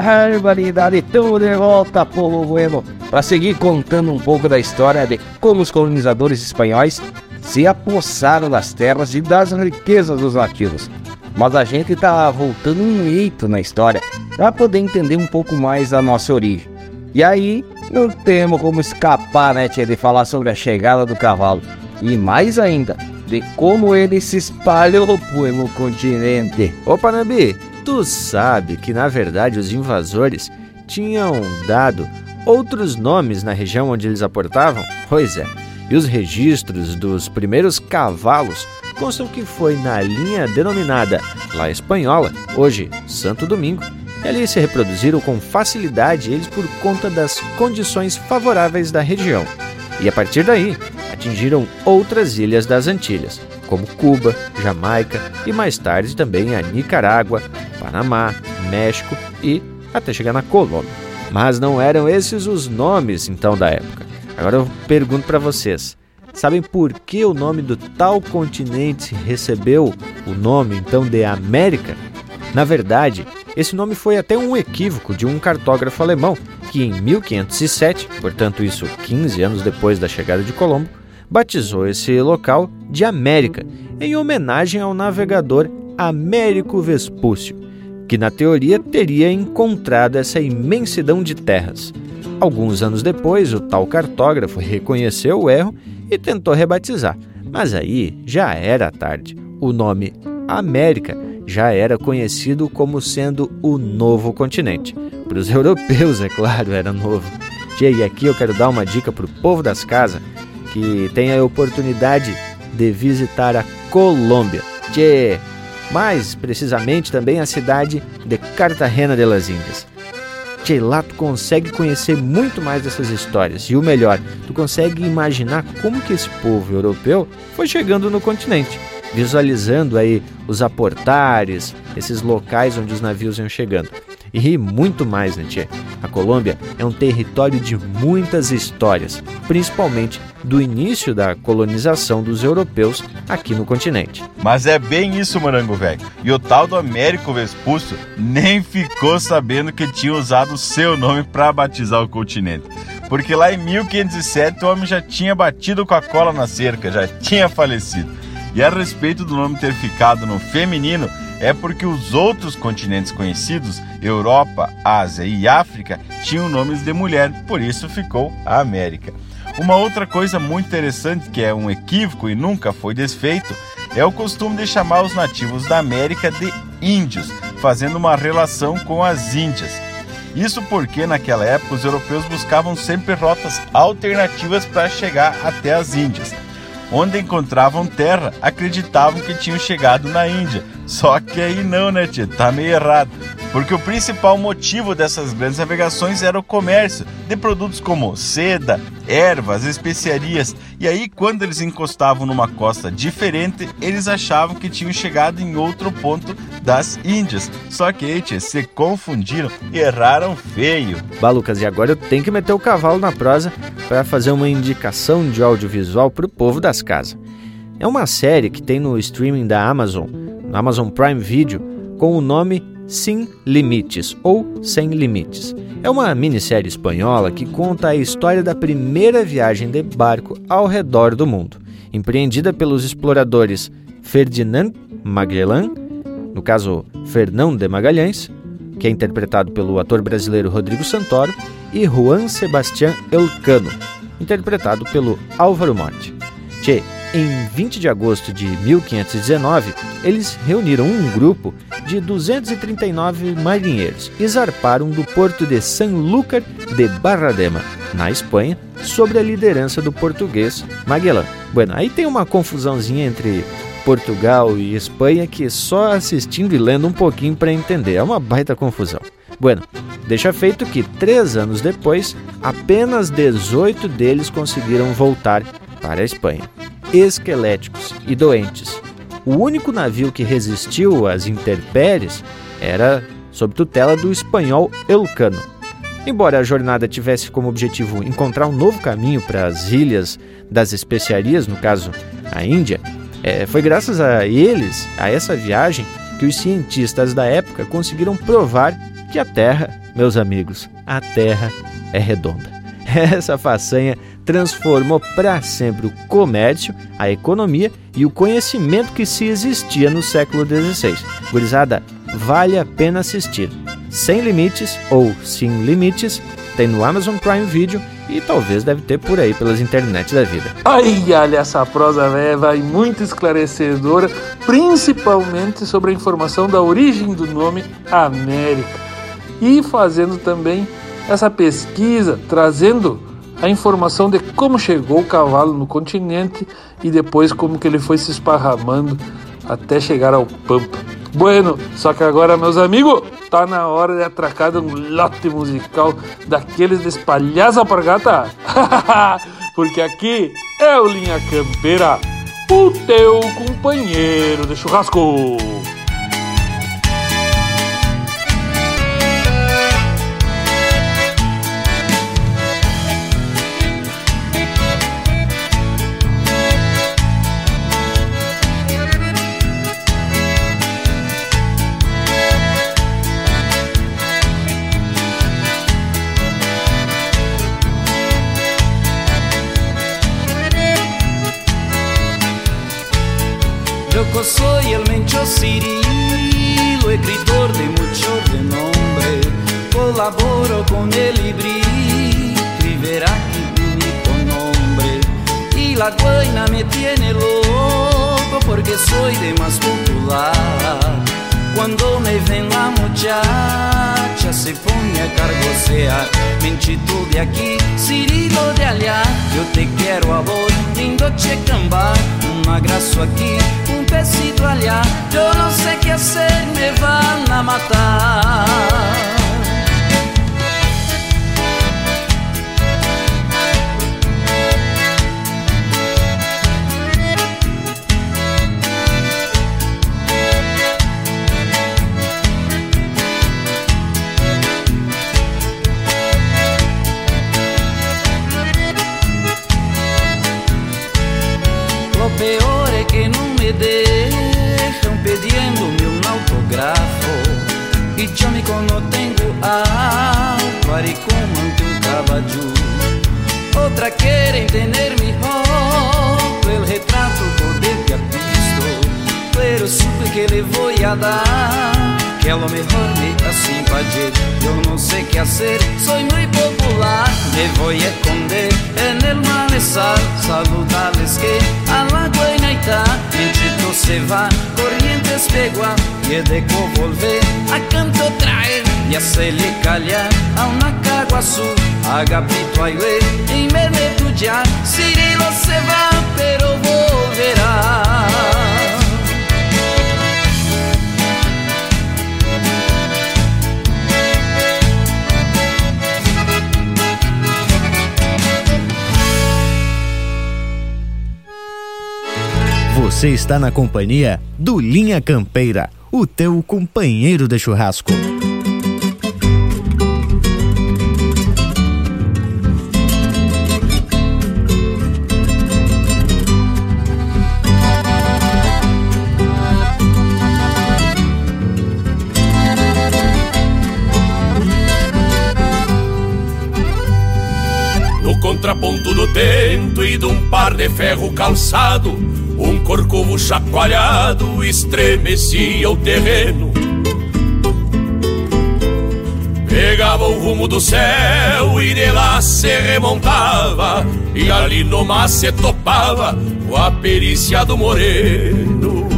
Barbaridade, tudo de volta, povo bueno, para seguir contando um pouco da história de como os colonizadores espanhóis se apossaram das terras e das riquezas dos nativos. Mas a gente tá voltando um eito na história para poder entender um pouco mais a nossa origem. E aí, não temos como escapar, né, tia, de falar sobre a chegada do cavalo. E mais ainda, de como ele se espalhou pelo continente. Opa, Nabi, Tu sabe que na verdade os invasores tinham dado outros nomes na região onde eles aportavam? Pois é, e os registros dos primeiros cavalos constam que foi na linha denominada La Espanhola, hoje Santo Domingo, e ali se reproduziram com facilidade eles por conta das condições favoráveis da região. E a partir daí, atingiram outras ilhas das Antilhas, como Cuba, Jamaica e mais tarde também a Nicarágua, Panamá, México e até chegar na Colômbia. Mas não eram esses os nomes então da época. Agora eu pergunto para vocês: sabem por que o nome do tal continente recebeu o nome então de América? Na verdade, esse nome foi até um equívoco de um cartógrafo alemão que em 1507, portanto isso 15 anos depois da chegada de Colombo, batizou esse local de América, em homenagem ao navegador Américo Vespúcio, que na teoria teria encontrado essa imensidão de terras. Alguns anos depois, o tal cartógrafo reconheceu o erro e tentou rebatizar, mas aí já era tarde. O nome América já era conhecido como sendo o novo continente. Para os europeus, é claro, era novo. E aqui eu quero dar uma dica para o povo das casas que tem a oportunidade de visitar a Colômbia. Mais precisamente também a cidade de Cartagena de las Indias. Tchê, lá tu consegue conhecer muito mais dessas histórias e o melhor, tu consegue imaginar como que esse povo europeu foi chegando no continente, visualizando aí os aportares, esses locais onde os navios iam chegando e muito mais, né? A Colômbia é um território de muitas histórias, principalmente do início da colonização dos europeus aqui no continente. Mas é bem isso, Morango Velho. E o tal do Américo Vespúcio nem ficou sabendo que tinha usado seu nome para batizar o continente. Porque lá em 1507 o homem já tinha batido com a cola na cerca, já tinha falecido. E a respeito do nome ter ficado no feminino, é porque os outros continentes conhecidos, Europa, Ásia e África, tinham nomes de mulher, por isso ficou a América. Uma outra coisa muito interessante que é um equívoco e nunca foi desfeito é o costume de chamar os nativos da América de índios, fazendo uma relação com as Índias. Isso porque naquela época os europeus buscavam sempre rotas alternativas para chegar até as Índias onde encontravam terra, acreditavam que tinham chegado na Índia. Só que aí não, né, tia? Tá meio errado. porque o principal motivo dessas grandes navegações era o comércio de produtos como seda, ervas, especiarias. E aí, quando eles encostavam numa costa diferente, eles achavam que tinham chegado em outro ponto das Índias. Só que, eita, se confundiram e erraram feio. Balucas, e agora eu tenho que meter o cavalo na prosa para fazer uma indicação de audiovisual para o povo das casas. É uma série que tem no streaming da Amazon, no Amazon Prime Video, com o nome Sem Limites ou Sem Limites. É uma minissérie espanhola que conta a história da primeira viagem de barco ao redor do mundo, empreendida pelos exploradores Ferdinand Magellan, no caso Fernão de Magalhães, que é interpretado pelo ator brasileiro Rodrigo Santoro, e Juan Sebastián Elcano, interpretado pelo Álvaro Morte. Che, em 20 de agosto de 1519, eles reuniram um grupo de 239 marinheiros e zarparam do porto de Sanlúcar de Barradema, na Espanha, sob a liderança do português Magellan. Bueno, aí tem uma confusãozinha entre Portugal e Espanha que só assistindo e lendo um pouquinho para entender. É uma baita confusão. Bueno, deixa feito que três anos depois, apenas 18 deles conseguiram voltar para a Espanha esqueléticos e doentes. O único navio que resistiu às intempéries era sob tutela do espanhol Elcano. Embora a jornada tivesse como objetivo encontrar um novo caminho para as ilhas das especiarias, no caso a Índia, é, foi graças a eles, a essa viagem, que os cientistas da época conseguiram provar que a Terra, meus amigos, a Terra é redonda. Essa façanha transformou para sempre o comércio, a economia e o conhecimento que se existia no século XVI. Gurizada, vale a pena assistir. Sem Limites ou Sem Limites tem no Amazon Prime Video e talvez deve ter por aí pelas internet da vida. Ai, olha, essa prosa velha vai muito esclarecedora, principalmente sobre a informação da origem do nome América. E fazendo também essa pesquisa, trazendo a informação de como chegou o cavalo no continente e depois como que ele foi se esparramando até chegar ao Pampa. Bueno, só que agora, meus amigos, tá na hora de atracar um lote musical daqueles de espalhar essa pargata. Porque aqui é o Linha Campeira, o teu companheiro de churrasco. Soy el Mencho Cirilo, escritor de mucho renombre. Colaboro con el librito y verá único nombre. Y la guaina me tiene loco porque soy de más popular. Cuando me ven la muchacha se pone a cargosear. Menchito de aquí, Cirilo de allá Yo te quiero a vos, lindo checamba Un abrazo aquí, un besito allá Yo no sé qué hacer, me van a matar dejan pidiéndome un autógrafo y yo mi no tengo agua y como ante un caballo. Otra quiere tener mi retrato supe que le voy a dar. Que a lo mejor me así Yo no sé qué hacer, soy muy popular. Me voy a esconder en el malezal, saludarles que a la guainaita, Menchito se va, corrientes pegua, y he de volver a canto traer. Y hacerle callar a una cagua azul, agapito aire y me meto ya, Cirilo se va, pero volverá. Você está na companhia do Linha Campeira, o teu companheiro de churrasco. No contraponto do tento e de um par de ferro calçado, um corcovo chacoalhado estremecia o terreno. Pegava o rumo do céu e de lá se remontava, e ali no mar se topava com a perícia do moreno.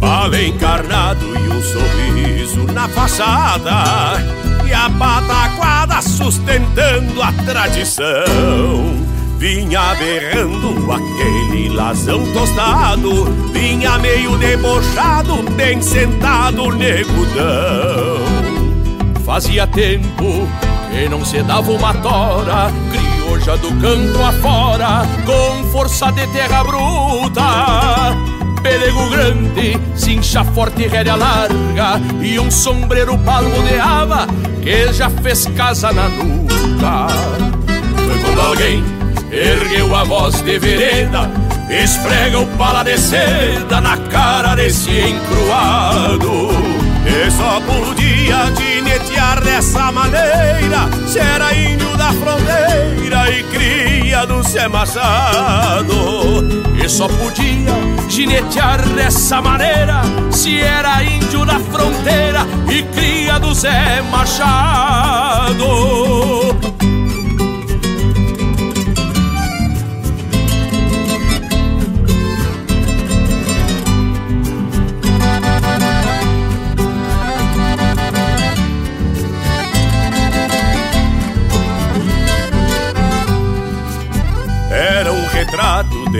Pala encarnado e um sorriso na fachada E a pataquada sustentando a tradição Vinha berrando aquele lasão tostado Vinha meio debochado, bem sentado negudão. Fazia tempo que não se dava uma tora Crioja do campo afora Com força de terra bruta. Pelego grande, cincha forte e rédea larga E um sombreiro palmoneava Que já fez casa na nuca. Foi quando alguém ergueu a voz de vereda Esfrega o pala de seda na cara desse encruado. E só podia ginetear dessa maneira Se era índio da fronteira e cria do Zé Machado E só podia ginetear dessa maneira Se era índio da fronteira e cria do Zé Machado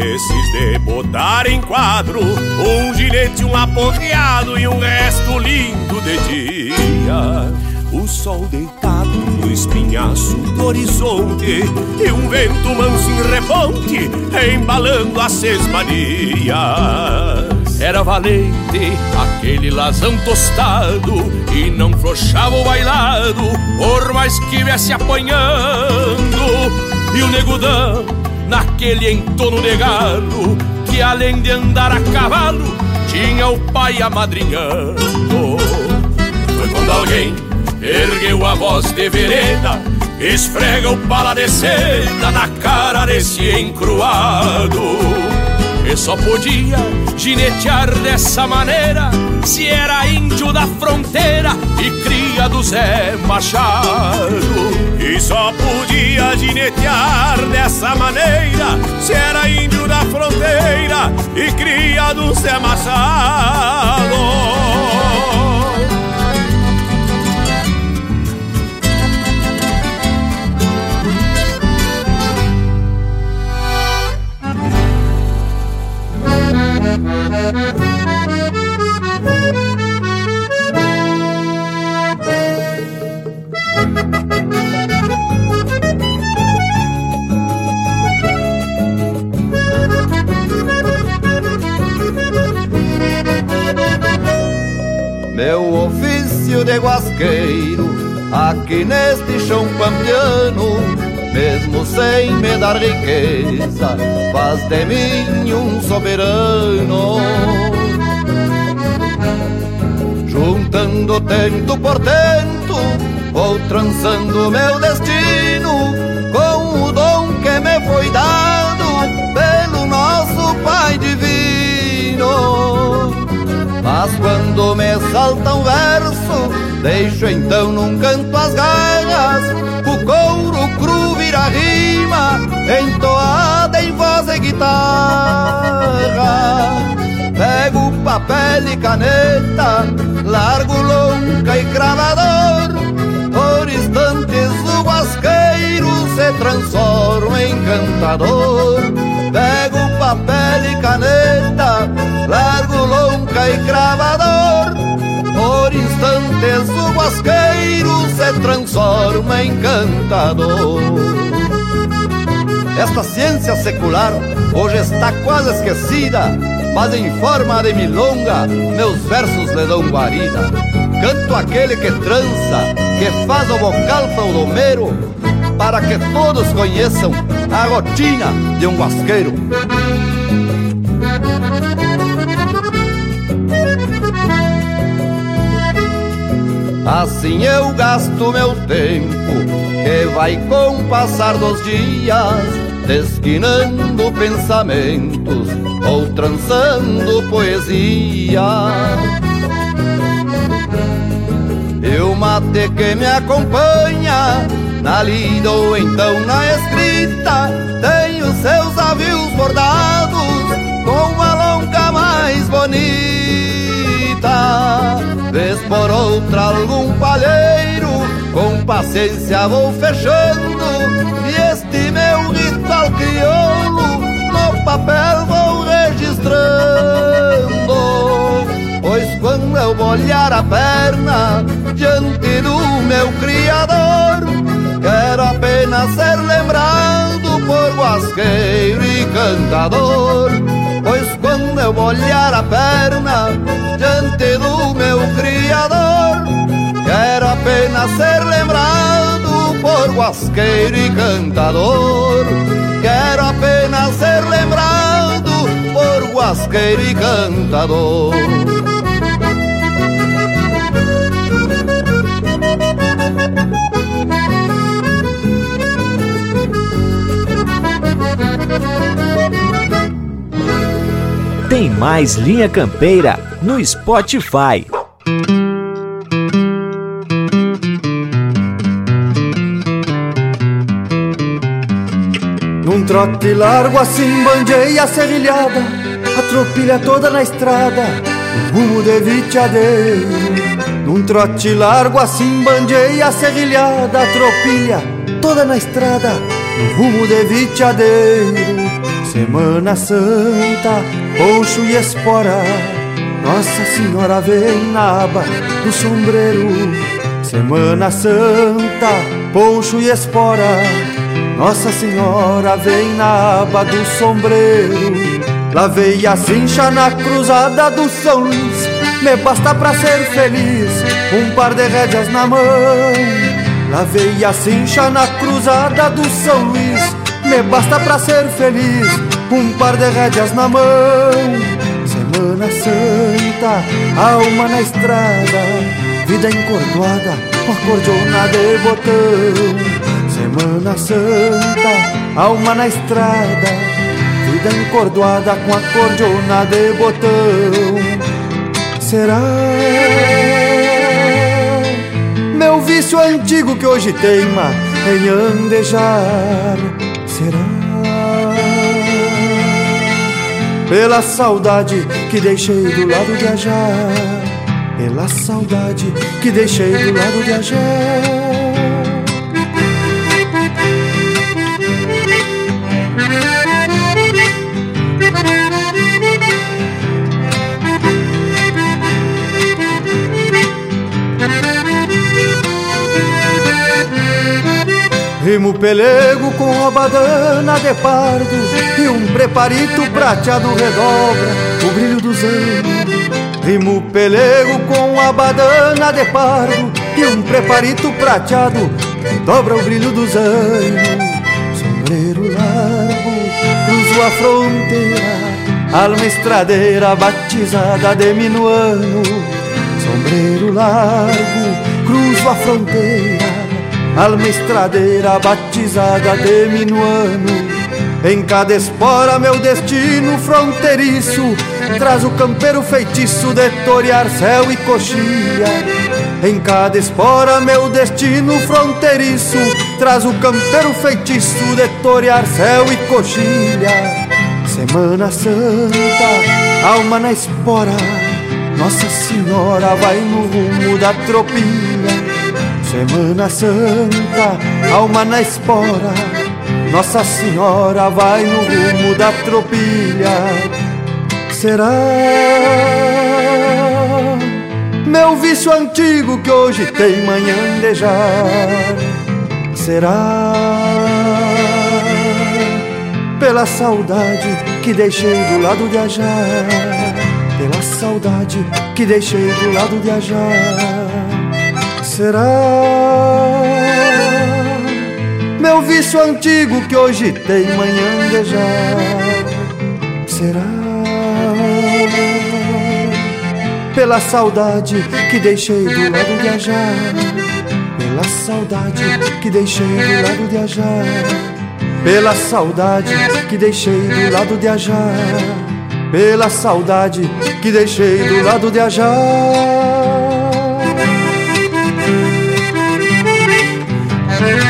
desses de botar em quadro Um ginete, um aporreado e um resto lindo de dia. O sol deitado no espinhaço do horizonte E um vento manso em reponte embalando as sesmanias Era valente aquele lasão tostado E não flochava o bailado Por mais que viesse apanhando. E o negudão naquele entono de galo Que além de andar a cavalo Tinha o pai amadrinhando. Foi quando alguém ergueu a voz de vereda Esfrega o pala de seda na cara desse encruado. E só podia ginetear dessa maneira Se era índio da fronteira e cria do Zé Machado. E só podia ginetear dessa maneira Se era índio da fronteira e cria do Zé Machado Meu ofício de guasqueiro aqui neste chão pampiano, mesmo sem me dar riqueza, faz de mim um soberano. Juntando tento por tento, vou trançando meu destino com o dom que me foi dado pelo nosso Pai Divino. Mas quando me salta um verso, deixo então num canto as garras, o couro cru vira rima, entoada em voz e guitarra. Pego papel e caneta, largo lonca e cravador, por instantes o guasqueiro se transforma em cantador. Pego papel e caneta, largo lonca e cravador. Por instantes o guasqueiro se transforma em cantador. Esta ciência secular hoje está quase esquecida, mas em forma de milonga meus versos lhe dão guarida. Canto aquele que trança, que faz o vocal feudomeiro, para que todos conheçam a rotina de um guasqueiro. Assim eu gasto meu tempo, que vai com o passar dos dias, desquinando pensamentos ou trançando poesia. E o mate que me acompanha, na lida ou então na escrita, tem os seus avios bordados com uma longa mais bonita. Vez por outra algum palheiro Com paciência vou fechando E este meu ritual crioulo No papel vou registrando. Pois quando eu molhar a perna Diante do meu criador Quero apenas ser lembrado Por guasqueiro e cantador Pois quando eu molhar a perna Diante do meu criador Quero apenas ser lembrado Por guasqueiro e cantador. Quero apenas ser lembrado Por guasqueiro e cantador Tem mais Linha Campeira no Spotify. Num trote largo assim banjei a serrilhada A tropilha toda na estrada rumo de viteadeiro Num trote largo assim banjei a serrilhada A tropilha toda na estrada rumo de viteadeiro Semana Santa, poncho e espora Nossa Senhora vem na aba do sombreiro. Semana Santa, poncho e espora Nossa Senhora vem na aba do sombreiro. Lavei a cincha na cruzada do São Luís Me basta pra ser feliz Um par de rédeas na mão. Lavei a cincha na cruzada do São Luís me basta pra ser feliz um par de rédeas na mão. Semana Santa, alma na estrada, vida encordoada, com acordeona de botão. Semana Santa, alma na estrada, vida encordoada com acordeona de botão. Será meu vício antigo que hoje teima em andejar? Pela saudade que deixei do lado de Ajá? Pela saudade que deixei do lado de Ajá? Rimo pelego com a badana de pardo E um preparito prateado redobra o brilho dos anos Rimo pelego com a badana de pardo E um preparito prateado dobra o brilho dos anos Sombreiro largo, cruzo a fronteira Alma estradeira batizada de minuano. Sombreiro largo, cruzo a fronteira Alma estradeira batizada de minuano. Em cada espora meu destino fronteiriço. Traz o campeiro feitiço de torear céu e coxilha em cada espora meu destino fronteiriço. Traz o campeiro feitiço de torear céu e coxilha Semana Santa, alma na espora. Nossa Senhora vai no rumo da tropilha Semana Santa, alma na espora, Nossa Senhora vai no rumo da tropilha. Será meu vício antigo que hoje tem já? Será pela saudade que deixei do lado de Ajá, pela saudade que deixei do lado de Ajá. Será? Meu vício antigo que hoje tem manhã de já? Será? Pela saudade que deixei do lado de Ajá, pela saudade que deixei do lado de Ajá, pela saudade que deixei do lado de Ajá, pela saudade que deixei do lado de Ajá. Quantas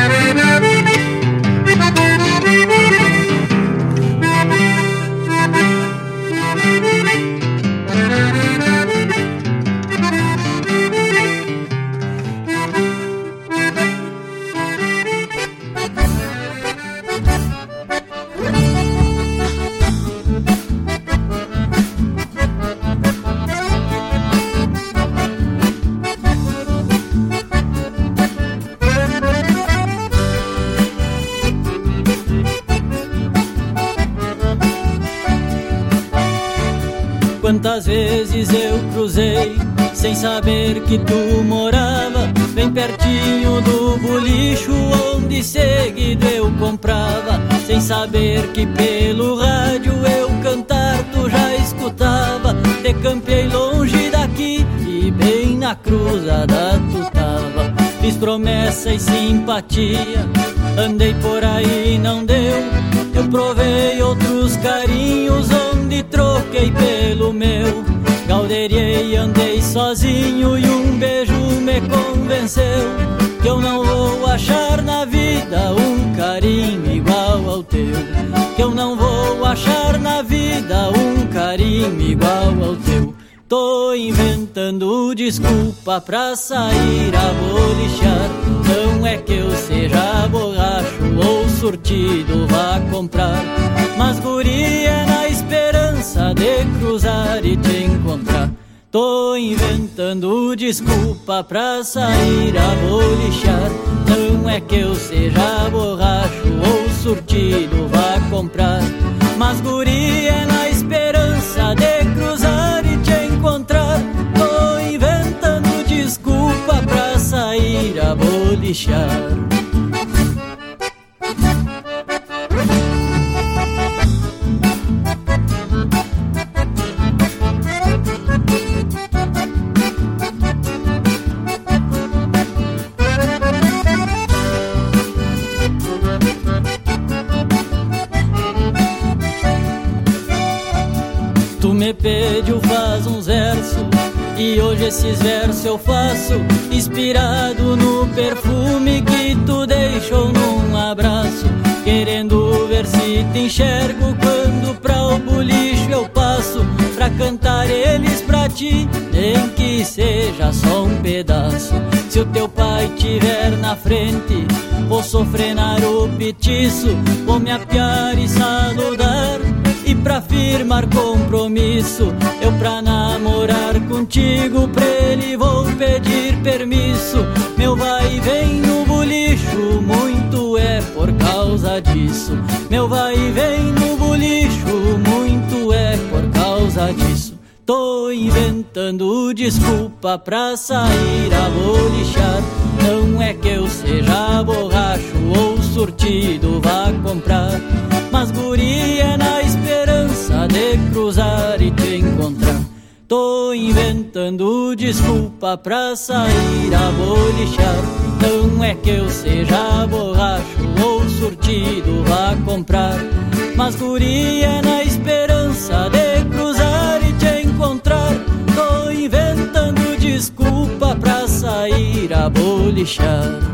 que tu morava bem pertinho do bolicho onde seguido eu comprava, sem saber que pelo rádio eu cantar tu já escutava. Te longe daqui e bem na cruzada tu tava. Fiz promessa e simpatia, andei por aí não deu. Eu provei outros carinhos onde troquei pelo meu. Gauderiei, andei sozinho e um beijo me convenceu que eu não vou achar na vida um carinho igual ao teu. Que eu não vou achar na vida um carinho igual ao teu. Tô inventando desculpa pra sair a bolichar. Não é que eu seja borracho ou surtido vá comprar. Mas guria é na esperança de cruzar e te encontrar. Tô inventando desculpa pra sair a bolichar. Não é que eu seja borracho ou surtido vá comprar. Mas guria é na esperança de cruzar e te encontrar. Tô inventando desculpa pra sair a bolichar. Me pediu faz uns versos e hoje esses versos eu faço inspirado no perfume que tu deixou num abraço, querendo ver se te enxergo quando pra o bolicho eu passo pra cantar eles pra ti, nem que seja só um pedaço. Se o teu pai tiver na frente, vou sofrenar o petiço, vou me apiar e saludar. Pra firmar compromisso, eu pra namorar contigo, pra ele vou pedir permisso. Meu vai e vem no bolicho, muito é por causa disso. Meu vai e vem no bolicho, muito é por causa disso. Tô inventando desculpa pra sair a bolichar. Não é que eu seja borracho ou surtido vá comprar. Mas guria é na esperança de cruzar e te encontrar. Tô inventando desculpa pra sair a bolichar. Não é que eu seja borracho ou surtido vá comprar. Mas guria na esperança de cruzar e te encontrar. Tô inventando desculpa pra sair a bolichar.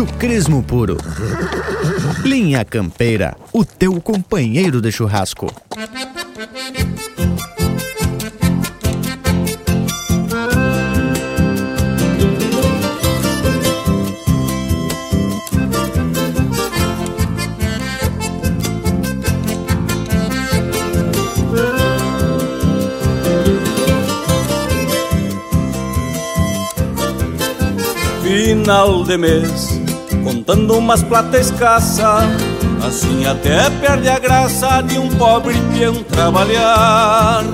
Chucrismo puro. Linha Campeira, o teu companheiro de churrasco. final de mês, contando umas plata escassa. Assim até perde a graça de um pobre peão trabalhar.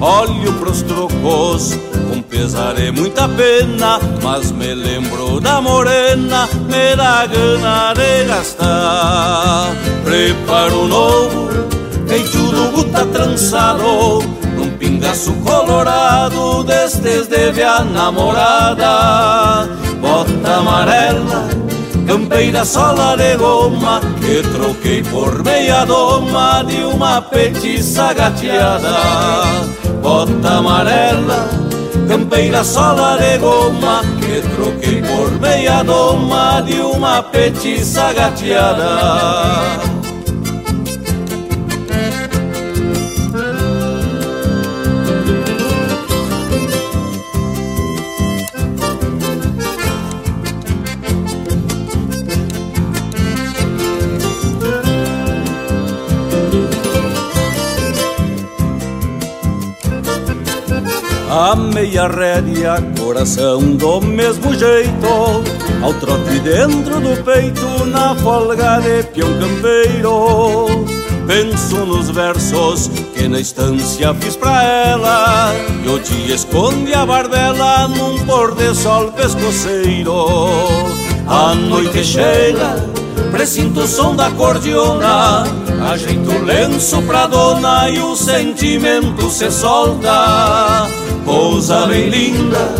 Olho pros trocos, com pesar é muita pena, mas me lembro da morena, me dá gana de gastar. Preparo novo, peito do guta trançado, num pingaço colorado destes de a namorada bota amarela, campeira sola de goma, que troquei por meia doma de uma petiça gateada. Bota amarela, campeira sola de goma, que troquei por meia doma de uma petiça gateada. A meia rédea, coração do mesmo jeito Ao trote dentro do peito, na folga de peão campeiro. Penso nos versos que na estância fiz pra ela E dia esconde a barbela num pôr de sol pescoceiro. A noite chega, presinto o som da cordiona Ajeito o lenço pra dona e o sentimento se solta Coisa bem linda,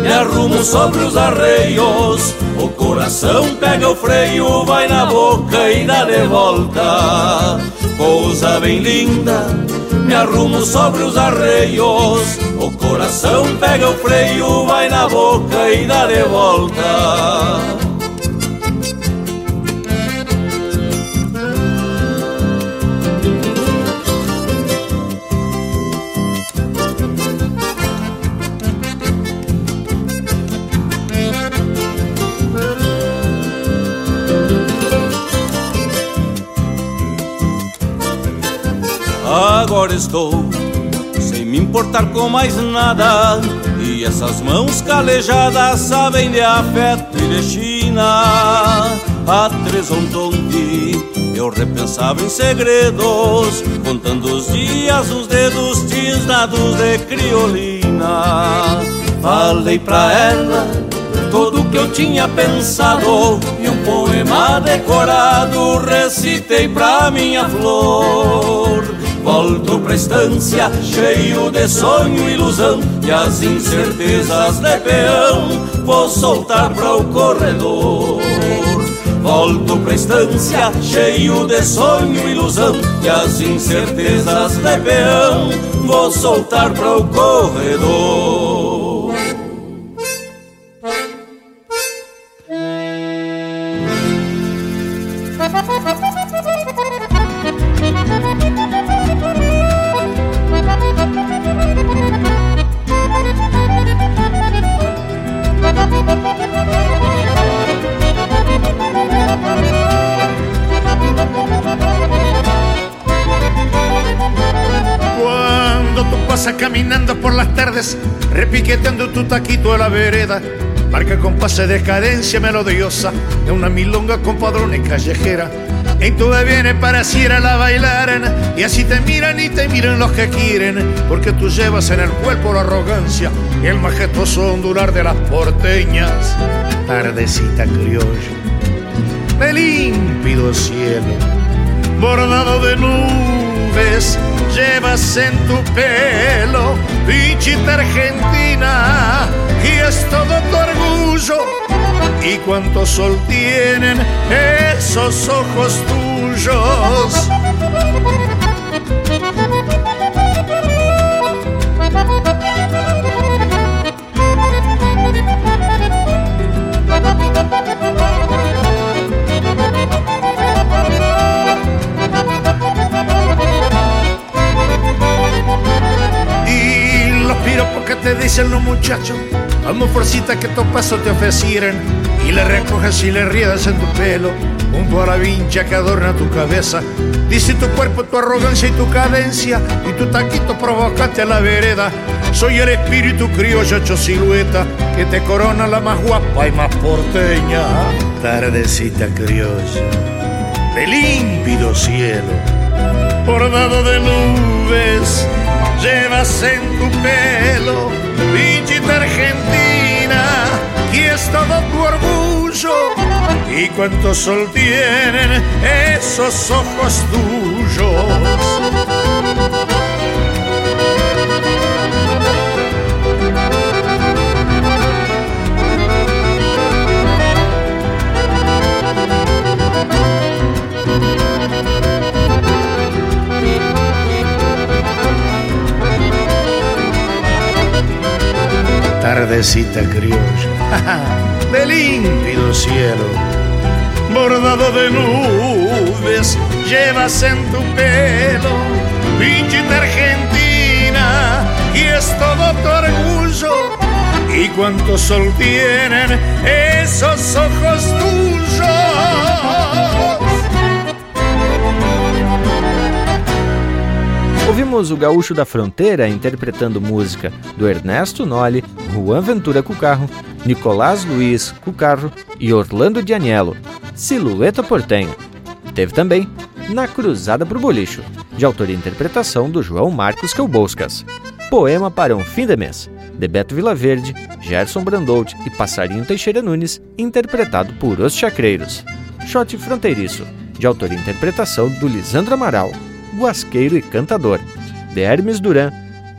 me arrumo sobre os arreios. O coração pega o freio, vai na boca e dá de volta. Coisa bem linda, me arrumo sobre os arreios. O coração pega o freio, vai na boca e dá de volta agora estou sem me importar com mais nada. E essas mãos calejadas sabem de afeto e de China. A Tresontonte eu repensava em segredos, contando os dias, os dedos tisnados de criolina. Falei pra ela tudo o que eu tinha pensado e um poema decorado recitei pra minha flor. Volto pra estância, cheio de sonho e ilusão E as incertezas de peão Vou soltar para o corredor. Volto pra estância, cheio de sonho e ilusão E as incertezas de peão Vou soltar para o corredor caminando por las tardes, repiqueteando tu taquito a la vereda. Marca con de cadencia melodiosa de una milonga con padrones callejera. En tu viene para ir a la bailar y así te miran y te miran los que quieren, porque tú llevas en el cuerpo la arrogancia y el majestuoso ondular de las porteñas. Tardecita criolla, de límpido cielo, bordado de nubes llevas en tu pelo, bichita argentina, y es todo tu orgullo. Y cuánto sol tienen esos ojos tuyos. Muchacho, como forcita que tu paso te ofrecieran y le recoges y le riedas en tu pelo, junto a la vincha que adorna tu cabeza. Dice tu cuerpo, tu arrogancia y tu cadencia, y tu taquito provocaste a la vereda. Soy el espíritu criollo hecho silueta que te corona la más guapa y más porteña. Tardecita criolla, de límpido cielo, bordado de nubes, llevas en tu pelo, pinchita argentina, y es todo tu orgullo. Y cuánto sol tienen esos ojos tuyos. Tardecita criolla, de límpido cielo, bordado de nubes, llevas en tu pelo, pinchita argentina, y es todo tu orgullo. Y cuánto sol tienen esos ojos tuyos. Ouvimos o Gaúcho da Fronteira interpretando música do Ernesto Nolli, Juan Ventura Cucarro, Nicolás Luiz Cucarro e Orlando Dianiello, Silhueta Portenha. Teve também Na Cruzada pro Bolicho, de autoria e interpretação do João Marcos Quelboscas. Poema para um fim de mês, de Beto Vilaverde, Gerson Brandout e Passarinho Teixeira Nunes, interpretado por Os Chacreiros. Shot Fronteiriço, de autoria e interpretação do Lisandro Amaral, guasqueiro e cantador, de Hermes Duran,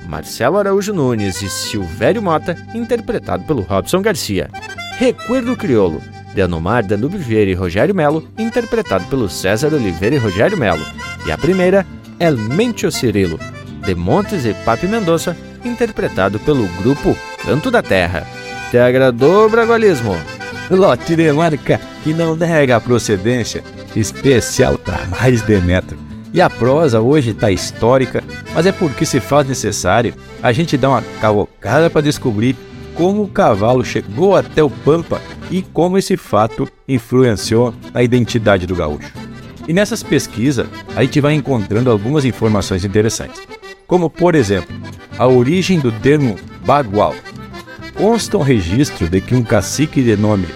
Marcelo Araújo Nunes e Silvério Mota, interpretado pelo Robson Garcia. Recuerdo Criolo, de Anomar Danube Vieira e Rogério Melo, interpretado pelo César Oliveira e Rogério Melo. E a primeira, El Mentio Cirilo, de Montes e Papi Mendonça, interpretado pelo grupo Canto da Terra. Te agradou, Bragualismo? Lote de marca que não nega a procedência, especial para mais de metro. E a prosa hoje está histórica, mas é porque se faz necessário a gente dar uma cavalcada para descobrir como o cavalo chegou até o Pampa e como esse fato influenciou a identidade do gaúcho. E nessas pesquisas, a gente vai encontrando algumas informações interessantes, como por exemplo, a origem do termo bagual. Consta um registro de que um cacique de nome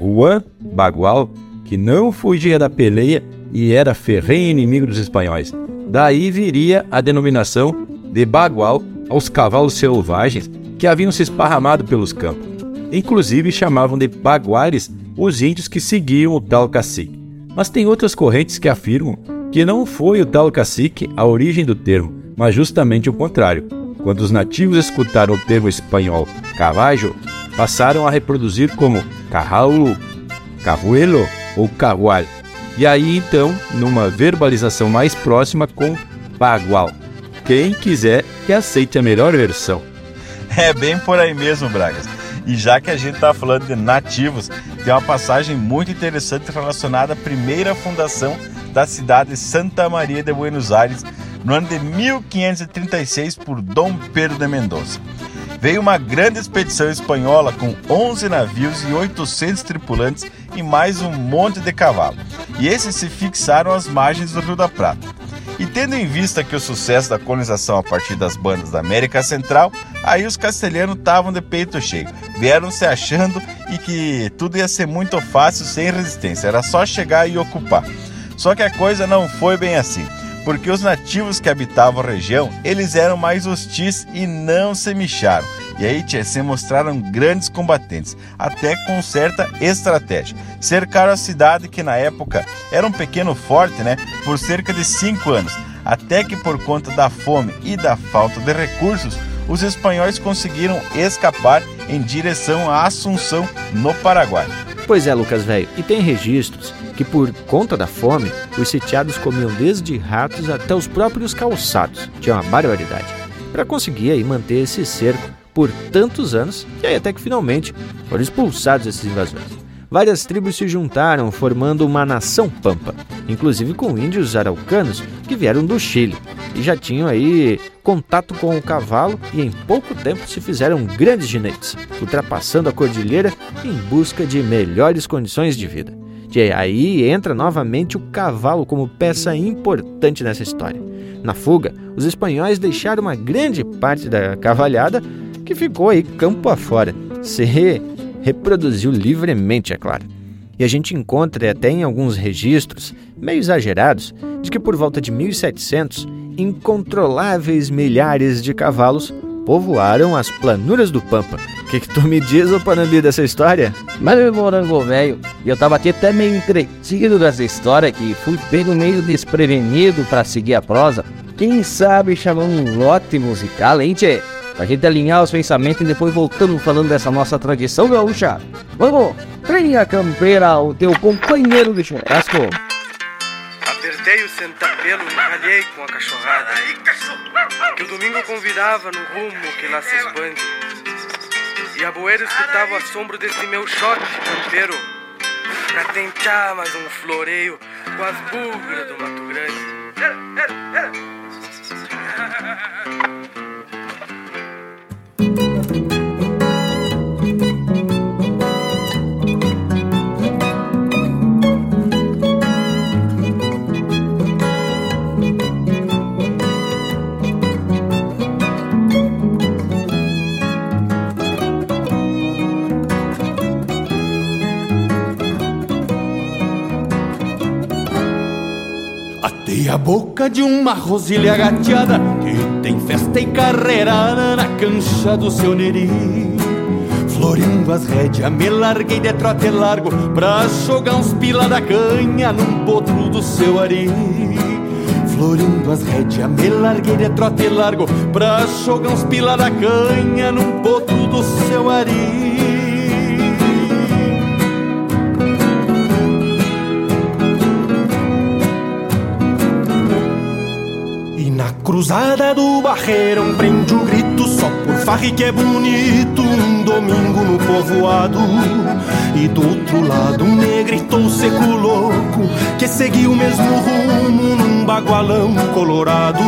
Juan Bagual, que não fugia da peleia e era ferrenho inimigo dos espanhóis. Daí viria a denominação de bagual aos cavalos selvagens que haviam se esparramado pelos campos. Inclusive chamavam de baguares os índios que seguiam o tal cacique. Mas tem outras correntes que afirmam que não foi o tal cacique a origem do termo, mas justamente o contrário. Quando os nativos escutaram o termo espanhol cavajo, passaram a reproduzir como carraulo, carruelo ou cagual. E aí então, numa verbalização mais próxima com bagual. Quem quiser que aceite a melhor versão. É bem por aí mesmo, Bragas. E já que a gente está falando de nativos, tem uma passagem muito interessante relacionada à primeira fundação da cidade de Santa Maria de Buenos Aires, no ano de 1536, por Dom Pedro de Mendonça. Veio uma grande expedição espanhola com 11 navios e 800 tripulantes e mais um monte de cavalo. E esses se fixaram às margens do Rio da Prata. E tendo em vista que o sucesso da colonização a partir das bandas da América Central, aí os castelhanos estavam de peito cheio. Vieram se achando e que tudo ia ser muito fácil sem resistência, era só chegar e ocupar. Só que a coisa não foi bem assim, porque os nativos que habitavam a região, eles eram mais hostis e não se micharam. E aí, tia, se mostraram grandes combatentes, até com certa estratégia. Cercaram a cidade, que na época era um pequeno forte, né, por cerca de cinco anos, até que por conta da fome e da falta de recursos, os espanhóis conseguiram escapar em direção a Assunção, no Paraguai. Pois é, Lucas Velho, e tem registros que por conta da fome, os sitiados comiam desde ratos até os próprios calçados. Tinha uma barbaridade. Para conseguir aí manter esse cerco por tantos anos, e aí até que finalmente foram expulsados esses invasores. várias tribos se juntaram, formando uma nação pampa, inclusive com índios araucanos que vieram do Chile e já tinham aí contato com o cavalo e em pouco tempo se fizeram grandes ginetes, ultrapassando a cordilheira em busca de melhores condições de vida. E aí entra novamente o cavalo como peça importante nessa história. Na fuga, os espanhóis deixaram uma grande parte da cavalhada que ficou aí campo afora, se reproduziu livremente, é claro. E a gente encontra até em alguns registros, meio exagerados, de que por volta de 1700, incontroláveis milhares de cavalos povoaram as planuras do Pampa. O que, que tu me diz, ô Panambi, dessa história? Mas meu morango velho, eu tava aqui até meio entretido dessa história que fui pego meio desprevenido para seguir a prosa. Quem sabe chamar um lote musical, hein, tchê? Pra gente alinhar os pensamentos e depois voltamos falando dessa nossa tradição gaúcha. Vamos, treine a campeira, o teu companheiro de churrasco. Apertei o sentapelo e ralhei com a cachorrada. Que o domingo convidava no rumo que lá se expande. E a boeira escutava o assombro desse meu shot campeiro. Pra tentar mais um floreio com as bugras do Mato Grande. Boca de uma rosilha gateada Que tem festa e carreirada na cancha do seu neri. Floreando as rédeas, me larguei de trote largo Pra jogar uns pila da canha num potro do seu ari. Floreando as rédeas, me larguei de trote largo Pra jogar uns pila da canha num potro do seu ari Cruzada do Barreirão prende o grito só por farre que é bonito Um domingo no povoado. E do outro lado um negrito seco louco Que seguiu o mesmo rumo num bagualão colorado.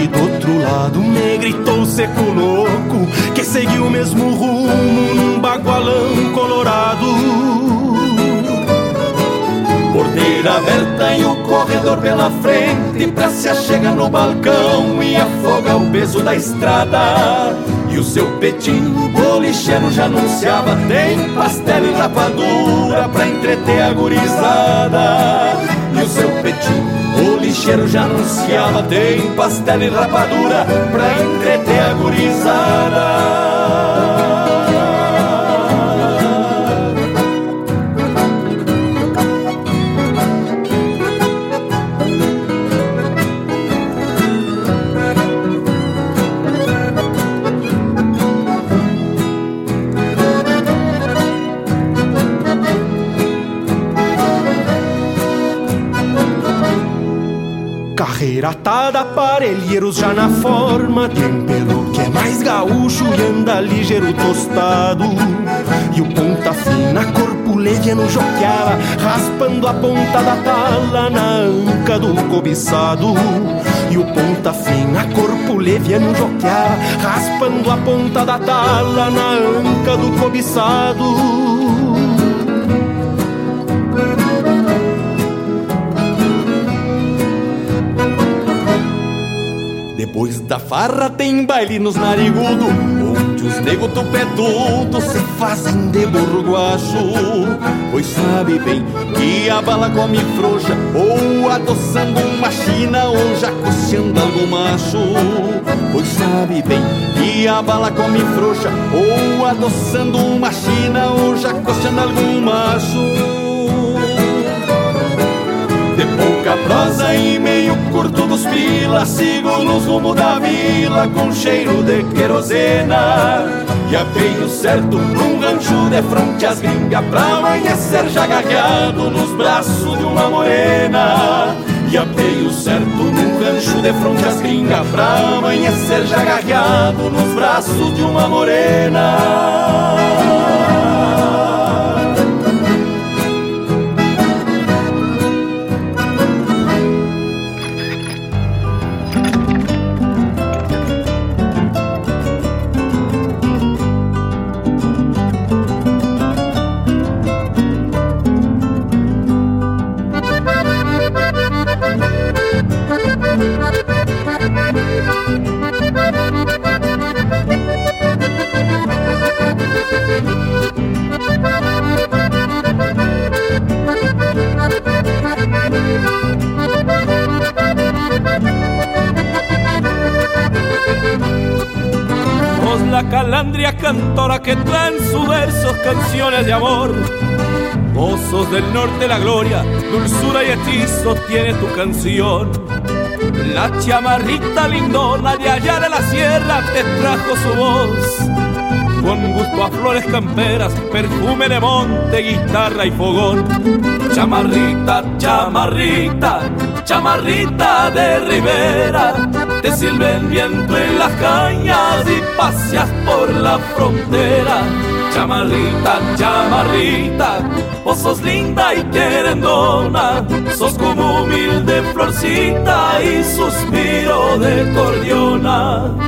E do outro lado um negrito seco louco Que seguiu o mesmo rumo num bagualão colorado Porteira aberta e o corredor pela frente Pra se achegar no balcão e afogar o peso da estrada. E o seu petinho bolicheiro já anunciava Tem pastel e rapadura pra entreter a gurizada. E o seu petinho bolicheiro já anunciava Tem pastel e rapadura pra entreter a gurizada Parelheiros já na forma de pelo que é mais gaúcho e anda ligeiro tostado. E o ponta fina, corpo leviano joqueava, raspando a ponta da tala na anca do cobiçado. E o ponta fina, corpo leviano joqueava, raspando a ponta da tala na anca do cobiçado. Depois da farra tem baile nos narigudo Onde os nego tupetudo se fazem de burguacho Pois sabe bem que a bala come frouxa Ou adoçando uma china ou já coceando algo macho. Pois sabe bem que a bala come frouxa Ou adoçando uma china ou já coceando algum macho pouca prosa e meio curto dos pila Sigo nos rumo da vila com cheiro de querosena. E apeio certo num rancho de fronte às gringas Pra amanhecer já garreado nos braços de uma morena. E apeio certo num rancho de fronte às gringas Pra amanhecer já garreado nos braços de uma morena que trae en sus versos canciones de amor. Pozos del norte la gloria, dulzura y hechizo tiene tu canción. La chamarrita lindona de allá de la sierra te trajo su voz con gusto a flores camperas, perfume de monte, guitarra y fogón. Chamarrita, chamarrita, chamarrita de ribera, te sirve el viento en las cañas y paseas por la frontera. Chamarrita, chamarrita, vos sos linda y querendona, sos como humilde florcita y suspiro de cordiona.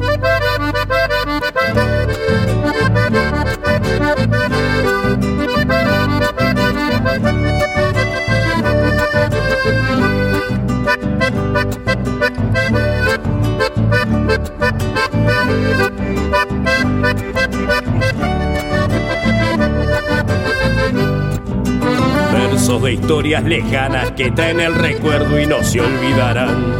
De historias lejanas que traen el recuerdo y no se olvidarán.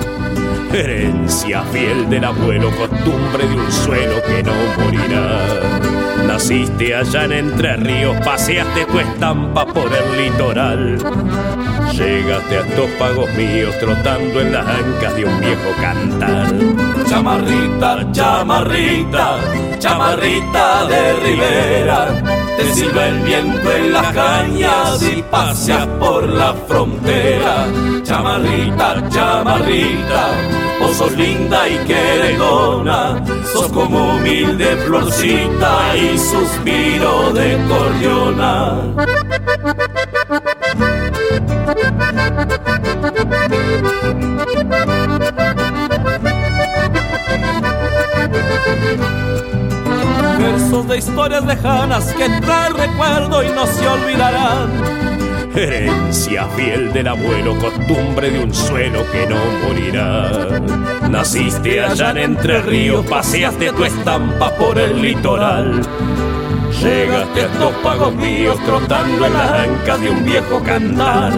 Herencia fiel del abuelo, costumbre de un suelo que no morirá. Naciste allá en Entre Ríos, paseaste tu estampa por el litoral. Llegaste a estos pagos míos trotando en las ancas de un viejo cantar. Chamarrita, chamarrita, chamarrita de ribera, te sirve el viento en las cañas y paseas por la frontera. Chamarrita, chamarrita, vos sos linda y queredona, sos como humilde florcita y suspiro de cordiona. De historias lejanas que traen recuerdo y no se olvidarán. Herencia fiel del abuelo, costumbre de un suelo que no morirá. Naciste allá en Entre Ríos, paseaste tu estampa por el litoral. Llegaste a estos pagos míos trotando en las ancas de un viejo cantar.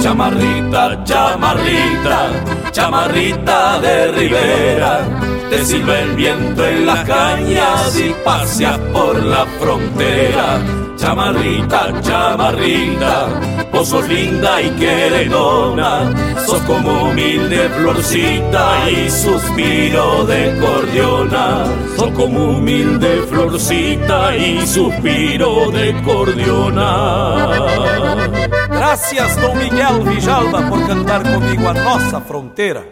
Chamarrita, chamarrita, chamarrita de ribera, te sirve el viento en las cañas y paseas por la frontera. Chamarrita, chamarrita, vos sos linda y queredona, sos como humilde florcita y suspiro de cordiona, sos como humilde florcita y suspiro de cordiona. Gracias, Dom Miguel Vijalba, por cantar comigo a nossa fronteira.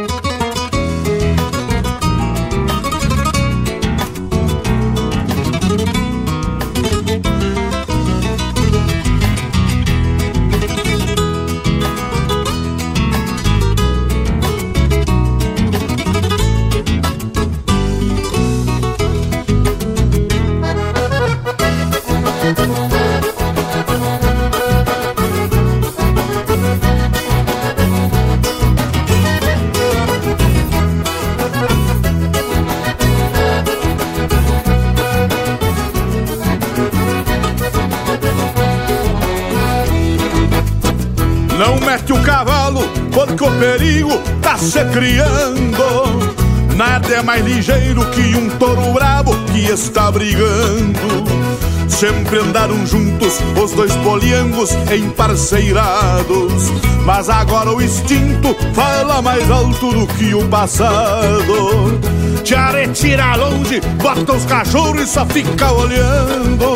Se criando. Nada é mais ligeiro que um touro brabo que está brigando. Sempre andaram juntos os dois poliangos emparceirados. Mas agora o instinto fala mais alto do que o passado. Te retira longe, bota os cachorros e só fica olhando.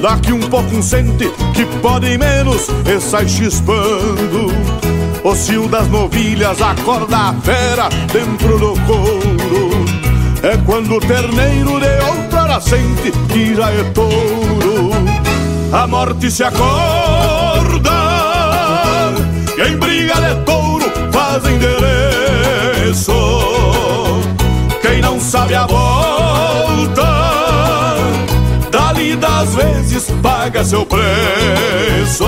Daqui um pouco um sente que pode menos e sai chispando. O cio das novilhas acorda a fera dentro do couro. É quando o terneiro de outra hora sente que já é touro. A morte se acorda e em briga de touro faz endereço. Quem não sabe a volta dali das vezes paga seu preço.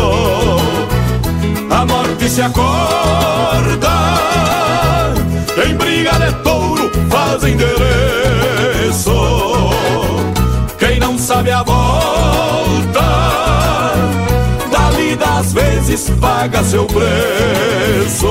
A morte se acorda, em briga de touro faz endereço. Quem não sabe a volta, dali das vezes paga seu preço.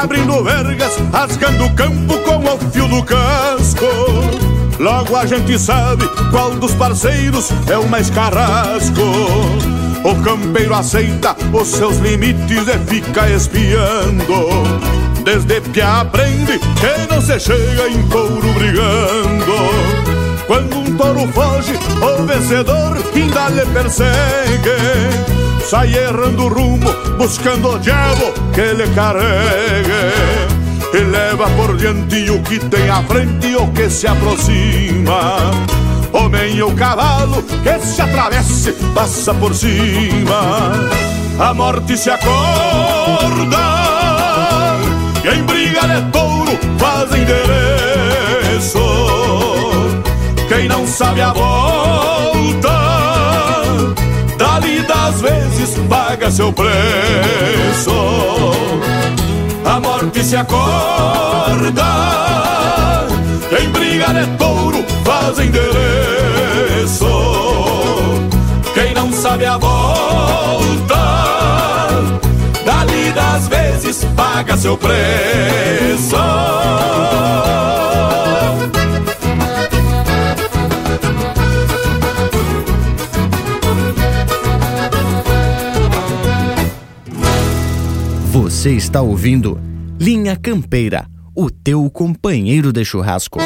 Abrindo vergas, rasgando o campo com o fio do casco. Logo a gente sabe qual dos parceiros é o mais carrasco. O campeiro aceita os seus limites e fica espiando. Desde que aprende que não se chega em couro brigando. Quando um touro foge, o vencedor ainda lhe persegue. Sai errando o rumo, buscando o diabo que lhe carregue. E leva por diante o que tem à frente e o que se aproxima. Homem ou cavalo que se atravesse, passa por cima. A morte se acorda e em briga de touro faz endereço. Quem não sabe a volta, das vezes paga seu preço. A morte se acorda, em briga de touro faz endereço. Quem não sabe a volta, dali das vezes paga seu preço. Você está ouvindo Linha Campeira, o teu companheiro de churrasco.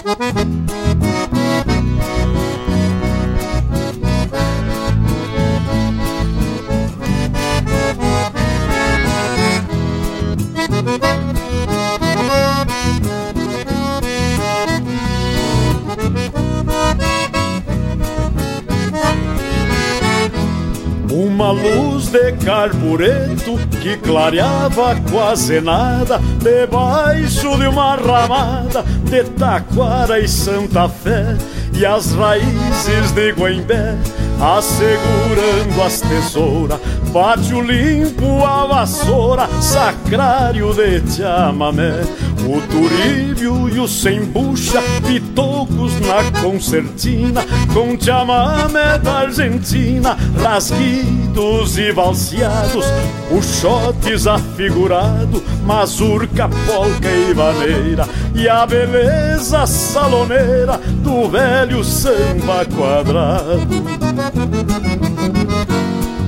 Uma luz de carbureto que clareava quase nada Debaixo de uma ramada de Taquara e Santa Fé E as raízes de Guembé assegurando as tesouras Pátio limpo, a vassoura, sacrário de chamamé O turíbio e o sembucha, pitocos na concertina Com chamamé da Argentina, rasguidos e valseados Puxotes afigurado, mazurca, polca e vaneira E a beleza saloneira do velho samba quadrado.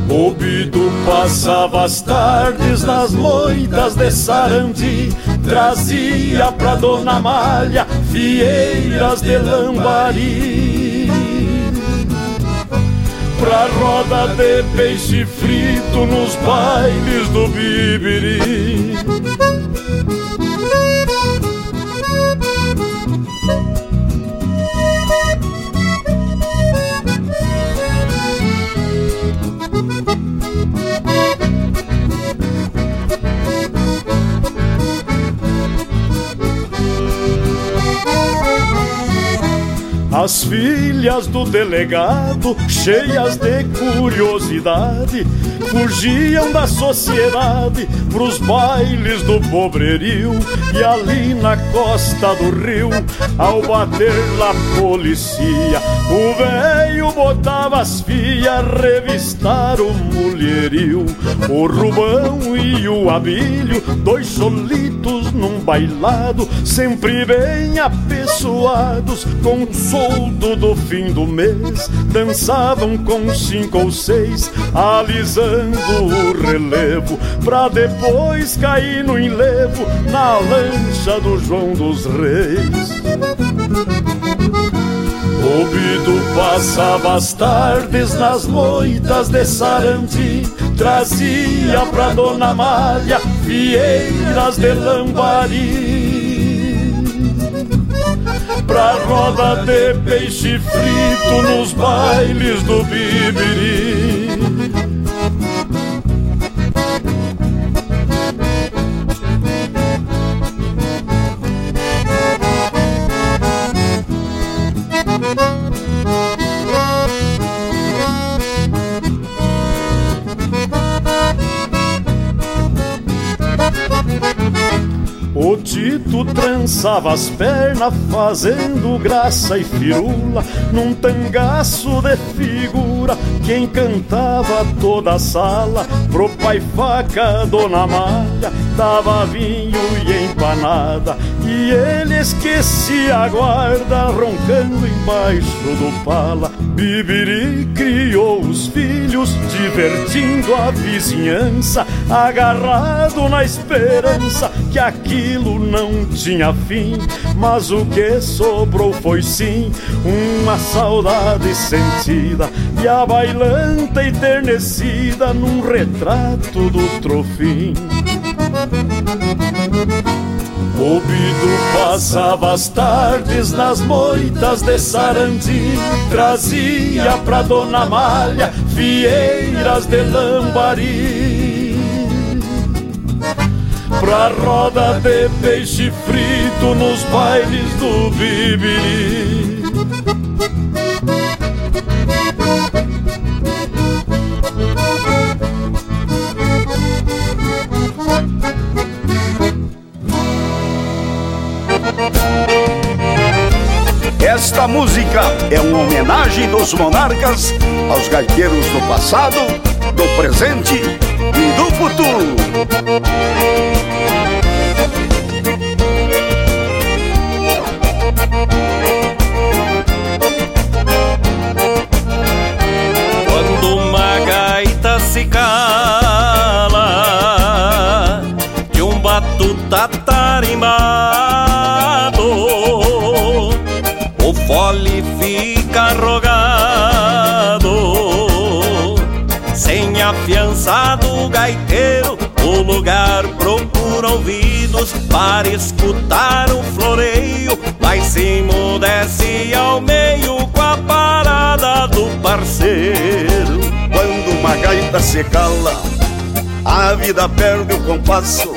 O Bido passava as tardes nas moitas de Sarandi Trazia pra Dona Malha fieiras de lambari. Pra roda de peixe frito nos bailes do Bibiri As filhas do delegado, cheias de curiosidade, fugiam da sociedade pros bailes do pobrerio. E ali na costa do rio, ao bater la policia, o velho botava as fias revistar o mulherio. O Rubão e o Abílio, dois solitos num bailado, sempre bem apessoados, com um soldo do fim do mês, dançavam com cinco ou seis, alisando o relevo, pra depois cair no enlevo, na lancha do João dos Reis. O Bido passava as tardes nas moitas de Sarandi. Trazia pra Dona Malha fieiras de lambari. Pra roda de peixe frito nos bailes do Bibiri Tito trançava as pernas fazendo graça e firula Num tangaço de figura. Que encantava toda a sala Pro pai faca, dona Malha, dava vinho e empanada E ele esquecia a guarda roncando embaixo do pala Bibiri criou os filhos, divertindo a vizinhança Agarrado na esperança que aquilo não tinha fim, mas o que sobrou foi sim uma saudade sentida e a bailanta enternecida num retrato do trofim. O Bido passava as tardes nas moitas de Sarandi Trazia pra Dona Malha fieiras de lambari pra roda de peixe frito nos bailes do Bibiri. Esta música é uma homenagem dos monarcas aos gaiteiros do passado, do presente e do futuro. A fiança do gaiteiro O lugar procura ouvidos Para escutar o floreio. Lá em cima ao meio Com a parada do parceiro. Quando uma gaita se cala, a vida perde o compasso.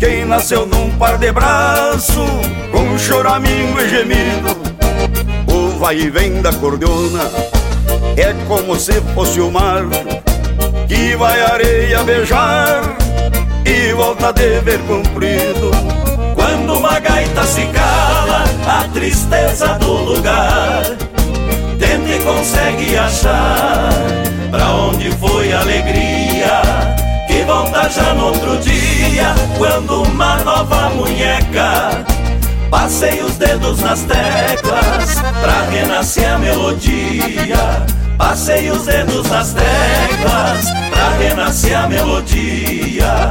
Quem nasceu num par de braço, com choramingo e gemido, o vai e vem da cordiona é como se fosse o mar que vai a areia beijar e volta de ver comprido. Quando uma gaita se cala, a tristeza do lugar. Tenta e consegue achar Pra onde foi a alegria Que volta já no outro dia. Quando uma nova munheca Passei os dedos nas teclas Pra renascer a melodia Passei os dedos nas teclas Pra renascer a melodia.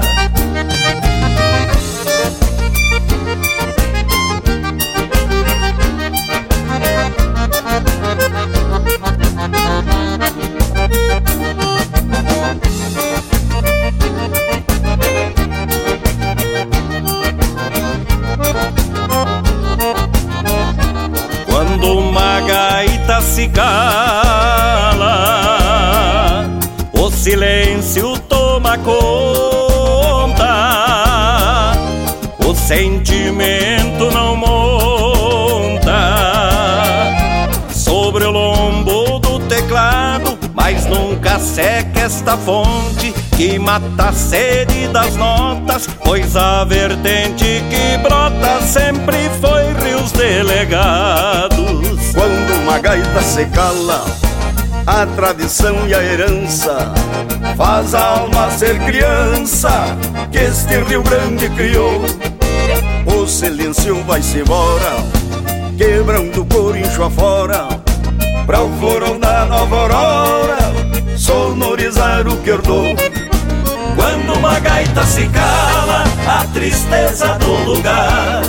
Quando uma gaita se o silêncio toma conta, o sentimento não monta sobre o lombo do teclado, mas nunca seca esta fonte que mata a sede das notas, pois a vertente que brota sempre foi rios delegados. Quando uma gaita se cala, a tradição e a herança faz a alma ser criança que este Rio Grande criou. O silêncio vai-se embora, quebrando corincho afora, pra o florão da nova aurora sonorizar o que herdou. Quando uma gaita se cala, a tristeza do lugar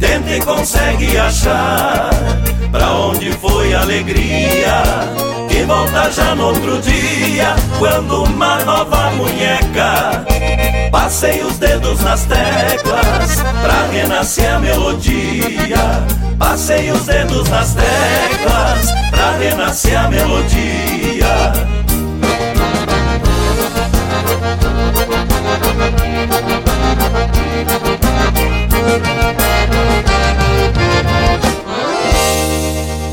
Tenta e consegue achar Pra onde foi a alegria Que volta já no outro dia Quando uma nova munheca. Passei os dedos nas teclas Pra renascer a melodia. Passei os dedos nas teclas Pra renascer a melodia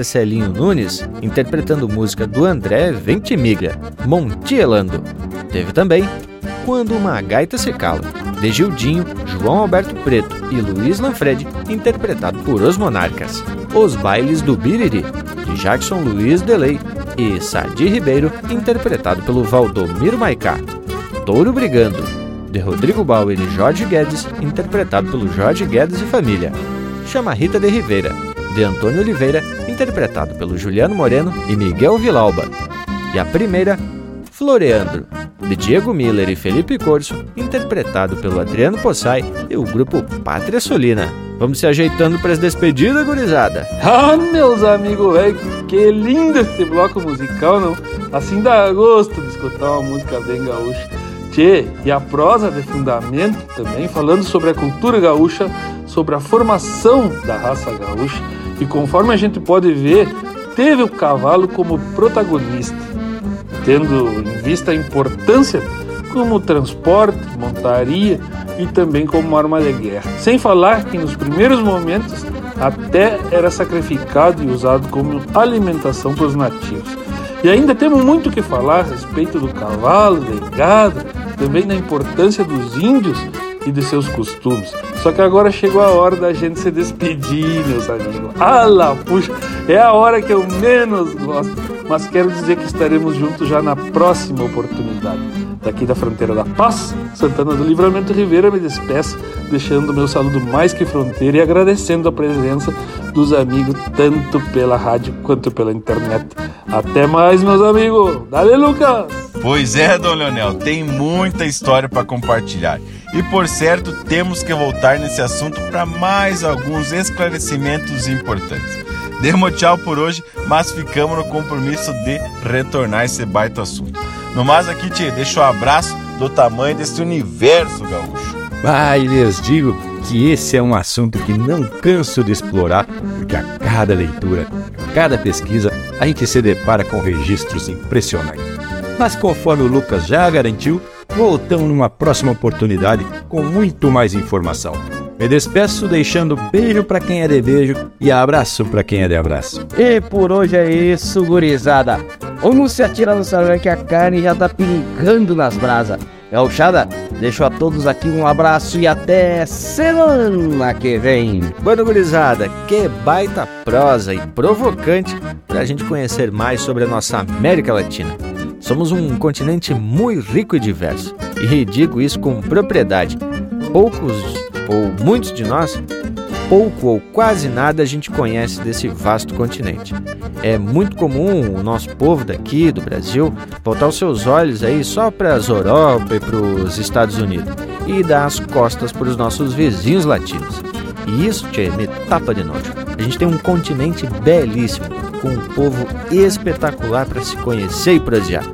Marcelinho Nunes, interpretando música do André Ventimiglia, Montielando. Teve também Quando uma Gaita se Cala, de Gildinho, João Alberto Preto e Luiz Lanfred, interpretado por Os Monarcas. Os Bailes do Biriri, de Jackson Luiz Delay e Sadi Ribeiro, interpretado pelo Valdomiro Maicá. Touro Brigando, de Rodrigo Bauer e Jorge Guedes, interpretado pelo Jorge Guedes e Família. Chama Rita de Rivera, de Antônio Oliveira, interpretado pelo Juliano Moreno e Miguel Vilauba. E a primeira, Floreandro, de Diego Miller e Felipe Corso, interpretado pelo Adriano Possai e o grupo Pátria Solina. Vamos se ajeitando para as despedidas, gurizada? Ah, meus amigos, velho, que lindo esse bloco musical, não? Assim dá gosto de escutar uma música bem gaúcha. Tchê, e a prosa de fundamento também, falando sobre a cultura gaúcha, sobre a formação da raça gaúcha. E conforme a gente pode ver, teve o cavalo como protagonista, tendo em vista a importância como transporte, montaria e também como arma de guerra. Sem falar que nos primeiros momentos até era sacrificado e usado como alimentação para os nativos. E ainda temos muito o que falar a respeito do cavalo, do gado, também da importância dos índios e de seus costumes. Só que agora chegou a hora da gente se despedir, meus amigos. Ah puxa, é a hora que eu menos gosto, mas quero dizer que estaremos juntos já na próxima oportunidade. Daqui da fronteira da paz, Santana do Livramento Ribeira me despeço, deixando meu saludo mais que fronteira e agradecendo a presença dos amigos tanto pela rádio quanto pela internet. Até mais, meus amigos. Dale, Lucas! Pois é, Dom Leonel, tem muita história para compartilhar. E por certo, temos que voltar nesse assunto para mais alguns esclarecimentos importantes. Demos tchau por hoje, mas ficamos no compromisso de retornar esse baita assunto. No mais aqui te deixo um abraço do tamanho desse universo gaúcho. Ah, e lhes digo que esse é um assunto que não canso de explorar, porque a cada leitura, a cada pesquisa, a gente se depara com registros impressionantes. Mas conforme o Lucas já garantiu, voltamos numa próxima oportunidade com muito mais informação. Me despeço deixando beijo para quem é de beijo e abraço para quem é de abraço. E por hoje é isso, gurizada. Vamos se atirar no salão que a carne já tá pingando nas brasas. Gauchada, deixo a todos aqui um abraço e até semana que vem. Bueno, gurizada, que baita prosa e provocante para a gente conhecer mais sobre a nossa América Latina. Somos um continente muito rico e diverso, e digo isso com propriedade. Poucos ou muitos de nós, pouco ou quase nada a gente conhece desse vasto continente. É muito comum o nosso povo daqui do Brasil voltar os seus olhos aí só para as Europa e para os Estados Unidos e dar as costas para os nossos vizinhos latinos. E isso, tchê, me tapa de nojo. A gente tem um continente belíssimo, com um povo espetacular para se conhecer e prosear.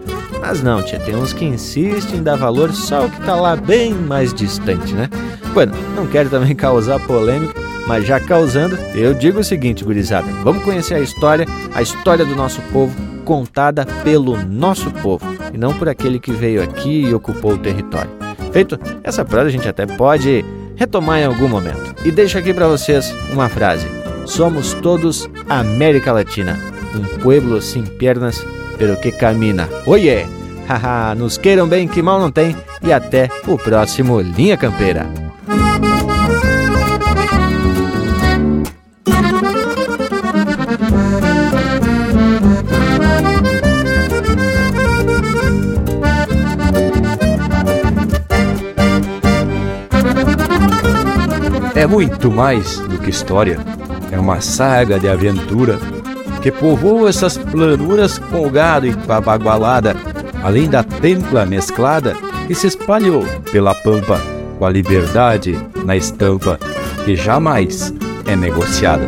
Mas não, tia, tem uns que insistem em dar valor só ao que está lá bem mais distante, né? Bueno, não quero também causar polêmica, mas já causando, eu digo o seguinte, gurizada: vamos conhecer a história, a história do nosso povo, contada pelo nosso povo, e não por aquele que veio aqui e ocupou o território. Feito, essa prosa a gente até pode retomar em algum momento. E deixo aqui para vocês uma frase: Somos todos América Latina, um pueblo sem pernas, pero que camina. Oiê! Haha, nos queiram bem que mal não tem e até o próximo Linha Campeira. É muito mais do que história, é uma saga de aventura que povoa essas planuras com o gado e com além da templa mesclada que se espalhou pela pampa com a liberdade na estampa que jamais é negociada.